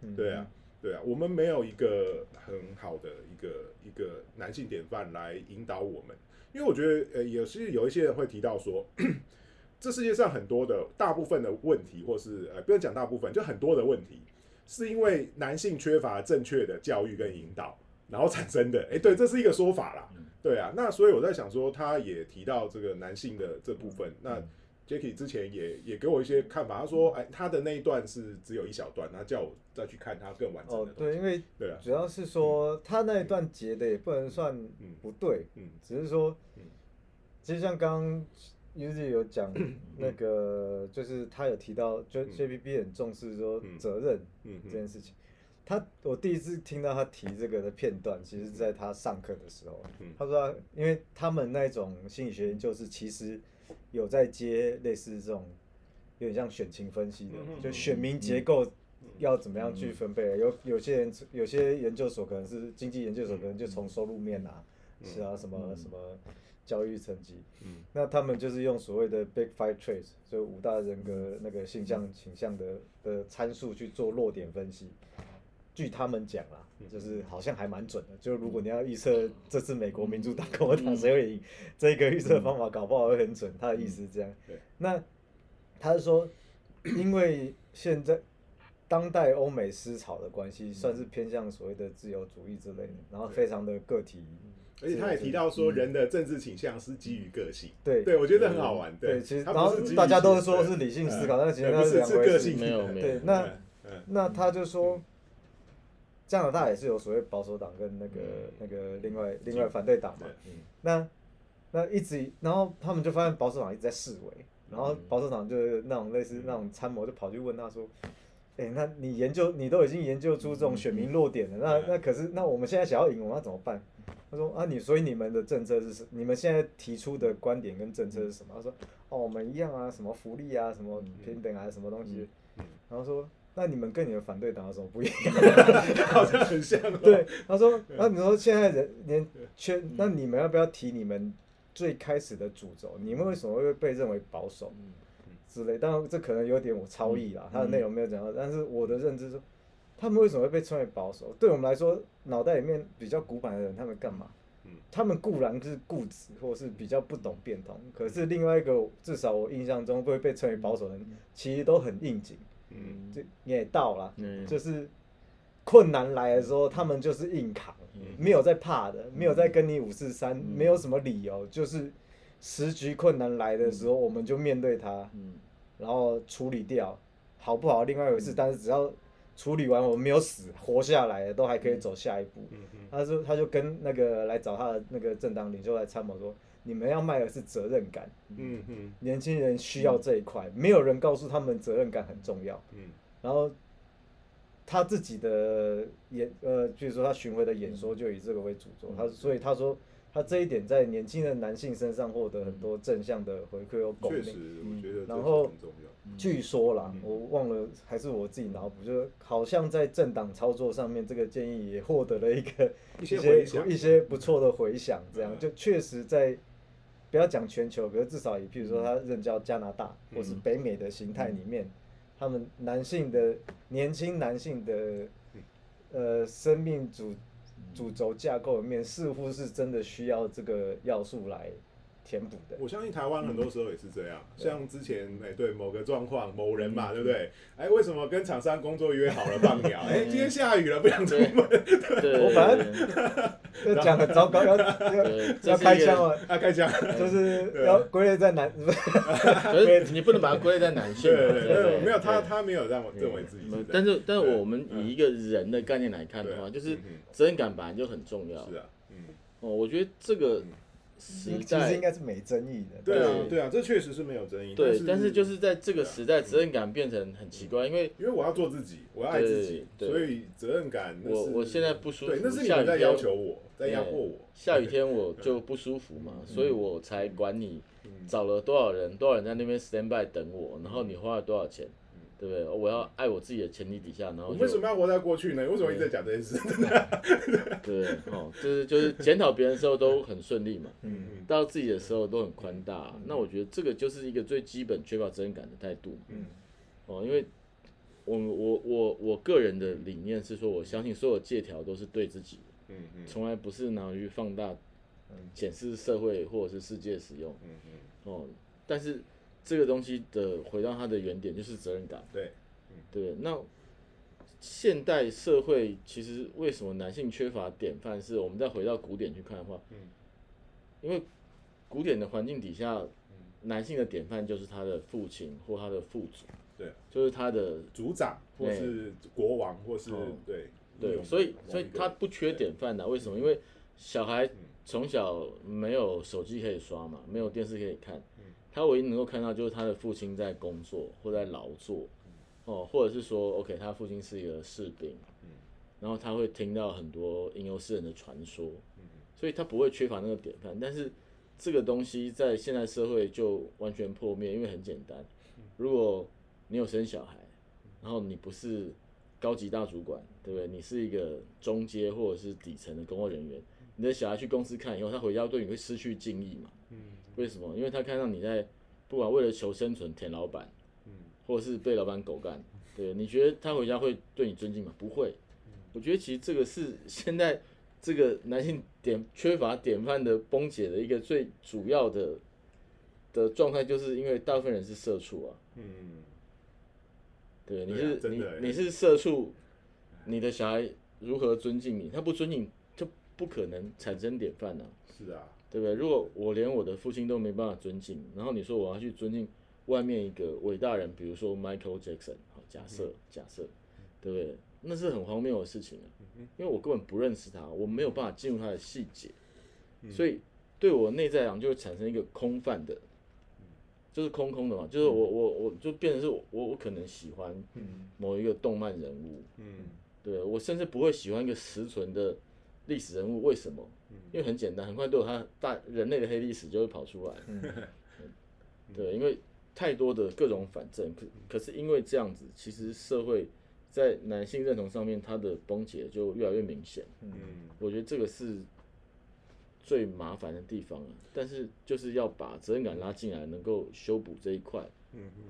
嗯对啊，对啊，我们没有一个很好的一个一个男性典范来引导我们，因为我觉得呃，也是有一些人会提到说，这世界上很多的大部分的问题，或是呃，不用讲大部分，就很多的问题，是因为男性缺乏正确的教育跟引导，然后产生的。哎，对，这是一个说法啦。对啊，那所以我在想说，他也提到这个男性的这部分，那 Jacky 之前也也给我一些看法，他说，哎，他的那一段是只有一小段，他叫我再去看他更完整哦的，哦。对，因为对啊，主要是说他那一段截的也不能算不对，嗯。只是说嗯，其实像刚刚 Uzi 有讲那个，就是他有提到，就 JBB 很重视说嗯。责任嗯这件事情。他我第一次听到他提这个的片段，其实是在他上课的时候嗯。他说他，因为他们那种心理学研究是其实有在接类似这种有点像选情分析的嗯，就选民结构要怎么样去分配。有有些人有些研究所可能是经济研究所，可能就从收入面啊，是啊什么什么教育成绩。嗯那他们就是用所谓的 Big Five Traits，就五大人格那个性向倾向的的参数去做弱点分析。据他们讲啦，就是好像还蛮准的。就如果你要预测这次美国民主党、共和党谁会赢，这个预测方法搞不好会很准。他的意思是这样。那他是说，因为现在当代欧美思潮的关系，算是偏向所谓的自由主义之类的，然后非常的个体。而且他也提到说，人的政治倾向是基于个性。对对，我觉得很好玩。对，其实他然后不是大家都是说是理性思考，嗯但是其实对不是两回事是个性。没有没有对，那嗯那他就说，加拿大也是有所谓保守党跟那个嗯那个另外另外反对党嘛对。那那一直，然后他们就发现保守党一直在示威，然后保守党就是那种类似那种参谋就跑去问他说。哎、那你研究，你都已经研究出这种选民弱点了，那那可是，那我们现在想要赢，我们要怎么办？他说啊，你所以你们的政策是什？你们现在提出的观点跟政策是什么？他说哦，我们一样啊，什么福利啊，什么平等啊，什么东西。然后说那你们跟你们反对党有什么不一样？好像很像哦。对，他说那你说现在人连缺，那你们要不要提你们最开始的主轴？你们为什么会被认为保守之类？当然这可能有点我超意啦，他的内容没有讲到，但是我的认知说，他们为什么会被称为保守？对我们来说，脑袋里面比较古板的人，他们干嘛？他们固然是固执，或是比较不懂变通，可是另外一个，至少我印象中会被称为保守的人，其实都很应景，嗯。就也到了，嗯。就是困难来的时候，他们就是硬扛，嗯。没有在怕的，没有在跟你五四三，没有什么理由，就是时局困难来的时候，我们就面对它，嗯。然后处理掉，好不好另外一回事，但是只要处理完，我们没有死，活下来了，都还可以走下一步。嗯他说，他就跟那个来找他的那个政党领袖来参谋说，你们要卖的是责任感，嗯嗯。年轻人需要这一块，没有人告诉他们责任感很重要。嗯。然后他自己的演呃，就是说他巡回的演说就以这个为主轴，他所以他说他这一点在年轻的男性身上获得很多正向的回馈和共确实鸣。，我觉得然后很重要。据说啦，我忘了还是我自己脑补，就是好像在政党操作上面，这个建议也获得了一个一些一些不错的回响，这样嗯。就确实在不要讲全球，可是至少以譬如说他任教加拿大或是北美的形态里面，他们男性的年轻男性的呃生命主主轴架构里面，似乎是真的需要这个要素来填补的。我相信台湾很多时候也是这样，嗯像之前哎、对某个状况某人嘛，对不对？哎，为什么跟厂商工作约好了放鸟？哎，今天下雨了，不想出门，对，我反对要 讲很糟糕，要要开枪了，要，开枪。就是要归类在男，不是？可是你不能把它归类在男性嘛，对对对，对对没有他，他没有让我认为自己。但是，但是我们以一个人的概念来看的话，就是责任感本来就很重要。是啊，嗯，哦，我觉得这个时其实应，该是没争议的。对啊，对。对啊，这确实是没有争议。对，但但是就是在这个时代，责任感变成很奇怪，因为因为我要做自己，我要爱自己，对。对所以责任感我我现在不舒服对，那是你在要求我，在压迫我。下雨天我就不舒服嘛，所以我才管你嗯找了多少人，多少人在那边 stand by 等我，然后你花了多少钱，对不对？我要爱我自己的前提底下，然后就我为什么要活在过去呢？为什么一直在讲这件事？对哦，就是就是检讨别人的时候都很顺利嘛，嗯到自己的时候都很宽大。那我觉得这个就是一个最基本缺乏责任感的态度。嗯哦，因为我我我我个人的理念是说，我相信所有借条都是对自己的，嗯嗯。从来不是拿去放大、显示社会或者是世界使用。嗯嗯，哦，但是这个东西的回到它的原点就是责任感。对，对，那现代社会其实为什么男性缺乏典范？是我们再回到古典去看的话，嗯。因为古典的环境底下，男性的典范就是他的父亲或他的父祖，对，就是他的族长或是国王或是哦。对对，所以所以他不缺典范的、为什么？因为小孩从小没有手机可以刷嘛，没有电视可以看，他唯一能够看到就是他的父亲在工作或在劳作，哦，或者是说，OK，他父亲是一个士兵，然后他会听到很多吟游诗人的传说，所以他不会缺乏那个典范。但是这个东西在现代社会就完全破灭，因为很简单，如果你有生小孩，然后你不是高级大主管，对不对？你是一个中阶或者是底层的工作人员，你的小孩去公司看以后，他回家对你会失去敬意嘛？嗯为什么？因为他看到你在不管为了求生存舔老板，或者是被老板狗干，对，你觉得他回家会对你尊敬吗？不会。我觉得其实这个是现在这个男性典缺乏典范的崩解的一个最主要的的状态，就是因为大部分人是社畜啊。嗯，对，你是、你你是社畜，你的小孩如何尊敬你？他不尊敬，就不可能产生典范啊。是啊，对不对？如果我连我的父亲都没办法尊敬，然后你说我要去尊敬外面一个伟大人，比如说 Michael Jackson，好，假设假设，对不对？那是很荒谬的事情啊，因为我根本不认识他，我没有办法进入他的细节，所以对我内在来讲就会产生一个空泛的，就是空空的嘛，就是我我我就变成是我我可能喜欢某一个动漫人物，嗯对我甚至不会喜欢一个实存的历史人物，为什么？因为很简单，很快都有他大人类的黑历史就会跑出来。嗯 对，因为太多的各种反正，可可是因为这样子，其实社会在男性认同上面，它的崩解就越来越明显。嗯我觉得这个是最麻烦的地方啊，但是就是要把责任感拉进来，能够修补这一块。嗯嗯，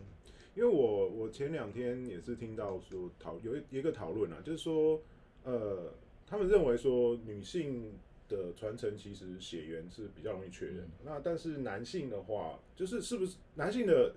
因为我我前两天也是听到说讨有一一个讨论啊，就是说呃，他们认为说女性的传承其实血缘是比较容易确认的，那但是男性的话，就是是不是男性的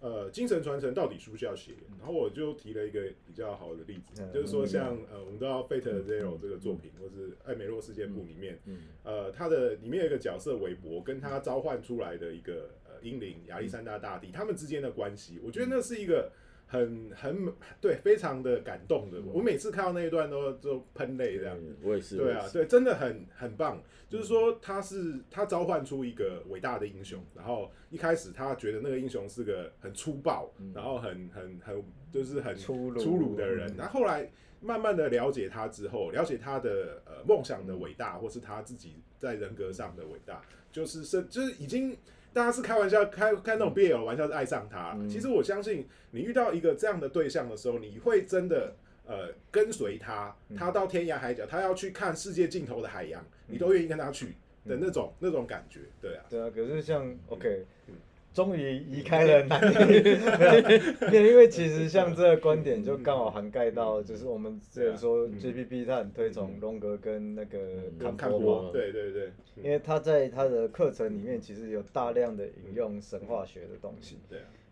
呃精神传承到底需不需要写？然后我就提了一个比较好的例子，嗯。就是说像呃我们知道《Fate Zero》这个作品，或是《艾美洛事件簿》里面，嗯。呃，他的里面有一个角色韦伯，跟他召唤出来的一个呃英灵亚历山大大帝，他们之间的关系，我觉得那是一个很很对，非常的感动的。我每次看到那一段都都喷泪这样。嗯我也是。对啊，对，真的很很棒。就是说，他是他召唤出一个伟大的英雄，然后一开始他觉得那个英雄是个很粗暴，然后很很很就是很粗鲁粗鲁的人。然后后来慢慢的了解他之后，了解他的呃梦想的伟大，或是他自己在人格上的伟大，就是是就是已经。大家是开玩笑，开开那种 BL 玩笑，是爱上他。了。其实我相信，你遇到一个这样的对象的时候，你会真的呃跟随他，他到天涯海角，他要去看世界尽头的海洋，你都愿意跟他去的那种那种感觉，对啊，对啊，可是像 OK，嗯终于移开了 男女，没有，因为其实像这个观点就刚好涵盖到，就是我们之前说 G P P 他很推崇荣格跟那个坎看波嘛，对对对，因为他在他的课程里面其实有大量的引用神话学的东西，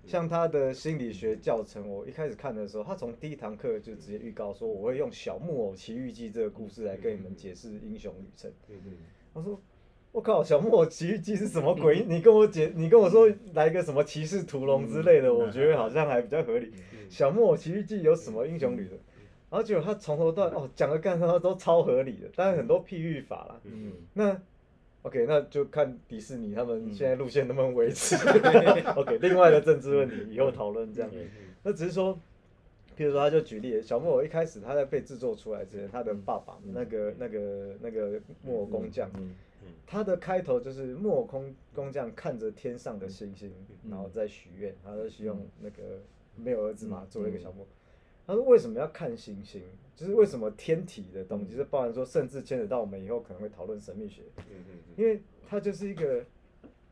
像他的心理学教程，我一开始看的时候，他从第一堂课就直接预告说，我会用《小木偶奇遇记》这个故事来跟你们解释英雄旅程。对对我说，我靠，《小木偶奇遇记》是什么鬼？你跟我解，你跟我说来个什么骑士屠龙之类的，我觉得好像还比较合理。小木偶奇遇记》有什么英雄旅程？然后结果他从头到尾哦讲的干啥都超合理的，但是很多譬喻法啦。嗯，那 OK，那就看迪士尼他们现在路线能不能维持。OK，另外的政治问题以后讨论这样。那只是说，譬如说，他就举例，小木偶一开始他在被制作出来之前，他的爸爸那个那个那个木偶工匠，嗯他的开头就是木偶工工匠看着天上的星星，然后在许愿，他就希望那个没有儿子嘛，做了一个小木偶。他说为什么要看星星？就是为什么天体的东西，是包含说，甚至牵扯到我们以后可能会讨论神秘学，因为它就是一个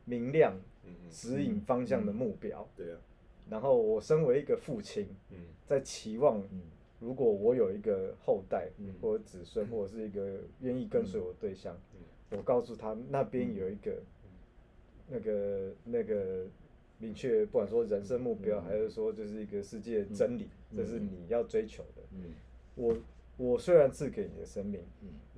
明亮、指引方向的目标。对啊，然后我身为一个父亲，嗯在期望，如果我有一个后代嗯或者子孙，或者是一个愿意跟随我的对象，嗯我告诉他那边有一个那个那个明确，不管说人生目标，还是说就是一个世界真理，这是你要追求的。嗯我我虽然赐给你的生命，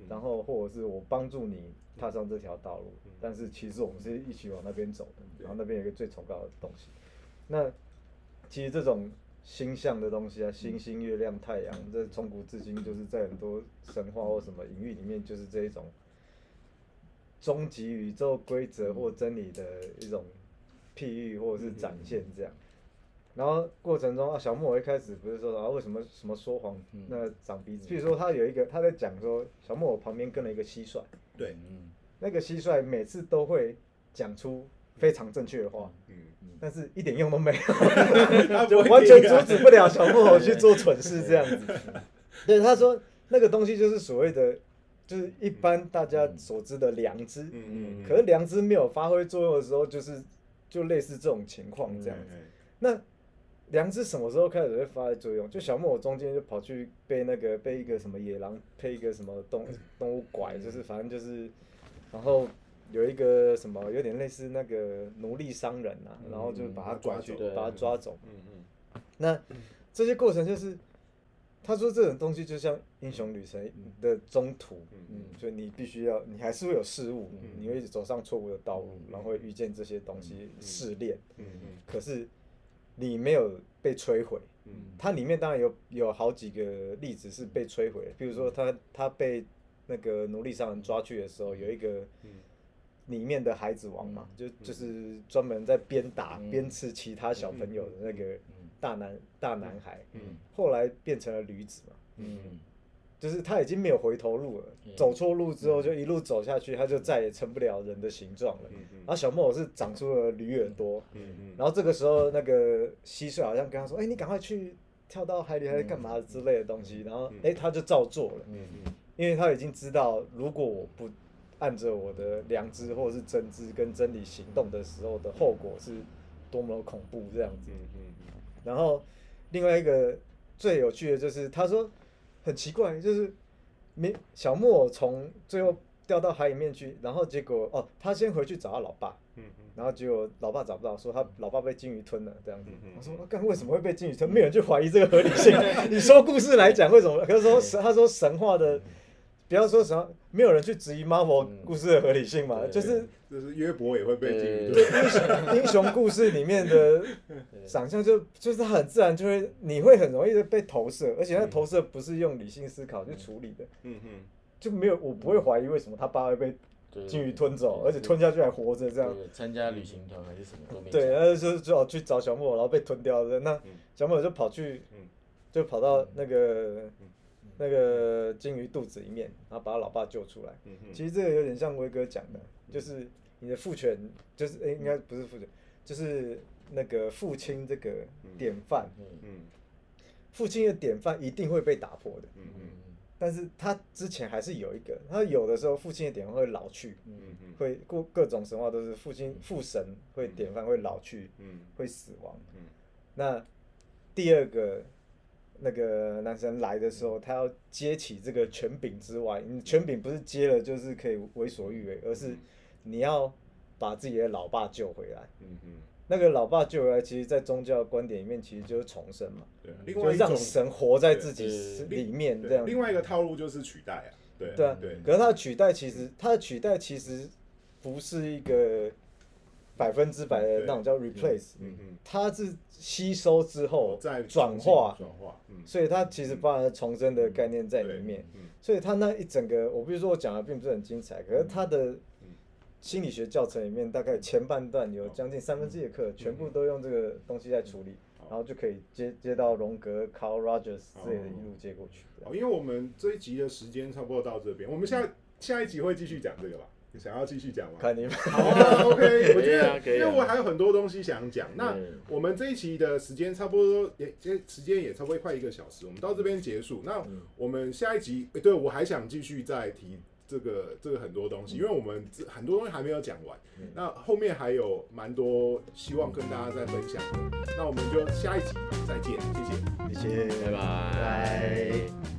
然后或者是我帮助你踏上这条道路，但是其实我们是一起往那边走的，然后那边有一个最崇高的东西。那其实这种星象的东西啊，星星、月亮、太阳，这从古至今就是在很多神话或什么隐喻里面，就是这一种终极宇宙规则或真理的一种譬喻或者是展现这样。然后过程中啊，小木偶一开始不是说啊为什么什么说谎那长鼻子？譬如说他有一个他在讲说小木偶旁边跟了一个蟋蟀，对，嗯那个蟋蟀每次都会讲出非常正确的话，嗯，但是一点用都没有。就完全阻止不了小木偶去做蠢事 这样子。对，他说那个东西就是所谓的，就是一般大家所知的良知。嗯嗯嗯，可是良知没有发挥作用的时候，就是就类似这种情况这样子。嗯那良知什么时候开始会发挥作用？就小木偶中间就跑去被那个被一个什么野狼配一个什么动动物拐，就是反正就是，然后有一个什么有点类似那个奴隶商人啊，然后就把他拐去，抓走把他抓走。嗯嗯那这些过程就是，他说这种东西就像英雄旅程的中途，嗯，所以你必须要，你还是会有事物，你会走上错误的道路，然后会遇见这些东西试炼，嗯嗯。可是你没有被摧毁。嗯。它里面当然有有好几个例子是被摧毁的，比如说他他被那个奴隶商人抓去的时候，有一个里面的孩子王嘛，就就是专门在边打边吃其他小朋友的那个大男大男孩，后来变成了驴子嘛，嗯。就是他已经没有回头路了，走错路之后就一路走下去，他就再也成不了人的形状了。然后小木偶是长出了驴耳朵，嗯然后这个时候那个蟋蟀好像跟他说：“哎、你赶快去跳到海里还是干嘛之类的东西。”然后哎、他就照做了，嗯。因为他已经知道，如果我不按着我的良知或者是真知跟真理行动的时候的后果是多么恐怖这样子。然后另外一个最有趣的就是，他说很奇怪，就是没小木偶从最后掉到海里面去，然后结果哦，他先回去找他老爸，然后结果老爸找不到，说他老爸被金鱼吞了这样子。我说：“干为什么会被金鱼吞？没有人去怀疑这个合理性。你说故事来讲，为什么？可是说神，他说神话的，不要说什么，没有人去质疑 Marvel 故事的合理性嘛，就是就是约伯也会被禁对语，就英雄 英雄故事里面的长相就就是很自然就会你会很容易的被投射，而且那投射不是用理性思考去处理的，嗯嗯就没有我不会怀疑为什么他爸会被对金鱼吞走，而且吞下去还活着这样。参加旅行团还是什么都没对，讲然后就就去找小木偶，然后被吞掉的。那小木偶就跑去嗯，就跑到那个那个金鱼肚子里面，然后把他老爸救出来。嗯其实这个有点像威哥讲的，就是你的父权，就是诶应该不是父权，就是那个父亲这个典范，嗯。父亲的典范一定会被打破的。嗯嗯但是他之前还是有一个，他有的时候父亲的典范会老去，嗯嗯会各各种神话都是父亲父神会典范会老去，嗯。会死亡。嗯。那第二个那个男生来的时候，他要接起这个权柄之外，你权柄不是接了就是可以为所欲为，而是你要把自己的老爸救回来。嗯嗯，那个老爸救回来，其实在宗教观点里面，其实就是重生嘛，对。另就让外一种神活在自己里面这样。另外一个套路就是取代啊，对对啊，对，可是他的取代其实，他的取代其实不是一个百分之百的那种叫 replace，嗯嗯，它是吸收之后再转化，转化，嗯，所以它其实包含了重生的概念在里面。嗯所以它那一整个，我比如说我讲的并不是很精彩，可是它的心理学教程里面，大概前半段有将近三分之一的课，全部都用这个东西在处理，然后就可以接接到荣格、Carl Rogers 之类的，一路接过去。哦，因为我们这一集的时间差不多到这边，我们下下一集会继续讲这个吧？你想要继续讲吗？看你们，好啊，OK，我觉得，可以啊因为我还有很多东西想讲。那我们这一期的时间差不多也，这时间也差不多快一个小时，我们到这边结束。那我们下一集，诶对我还想继续再提这个这个很多东西，因为我们很多东西还没有讲完。那后面还有蛮多希望跟大家再分享的。那我们就下一集再见，谢谢。谢谢，拜拜。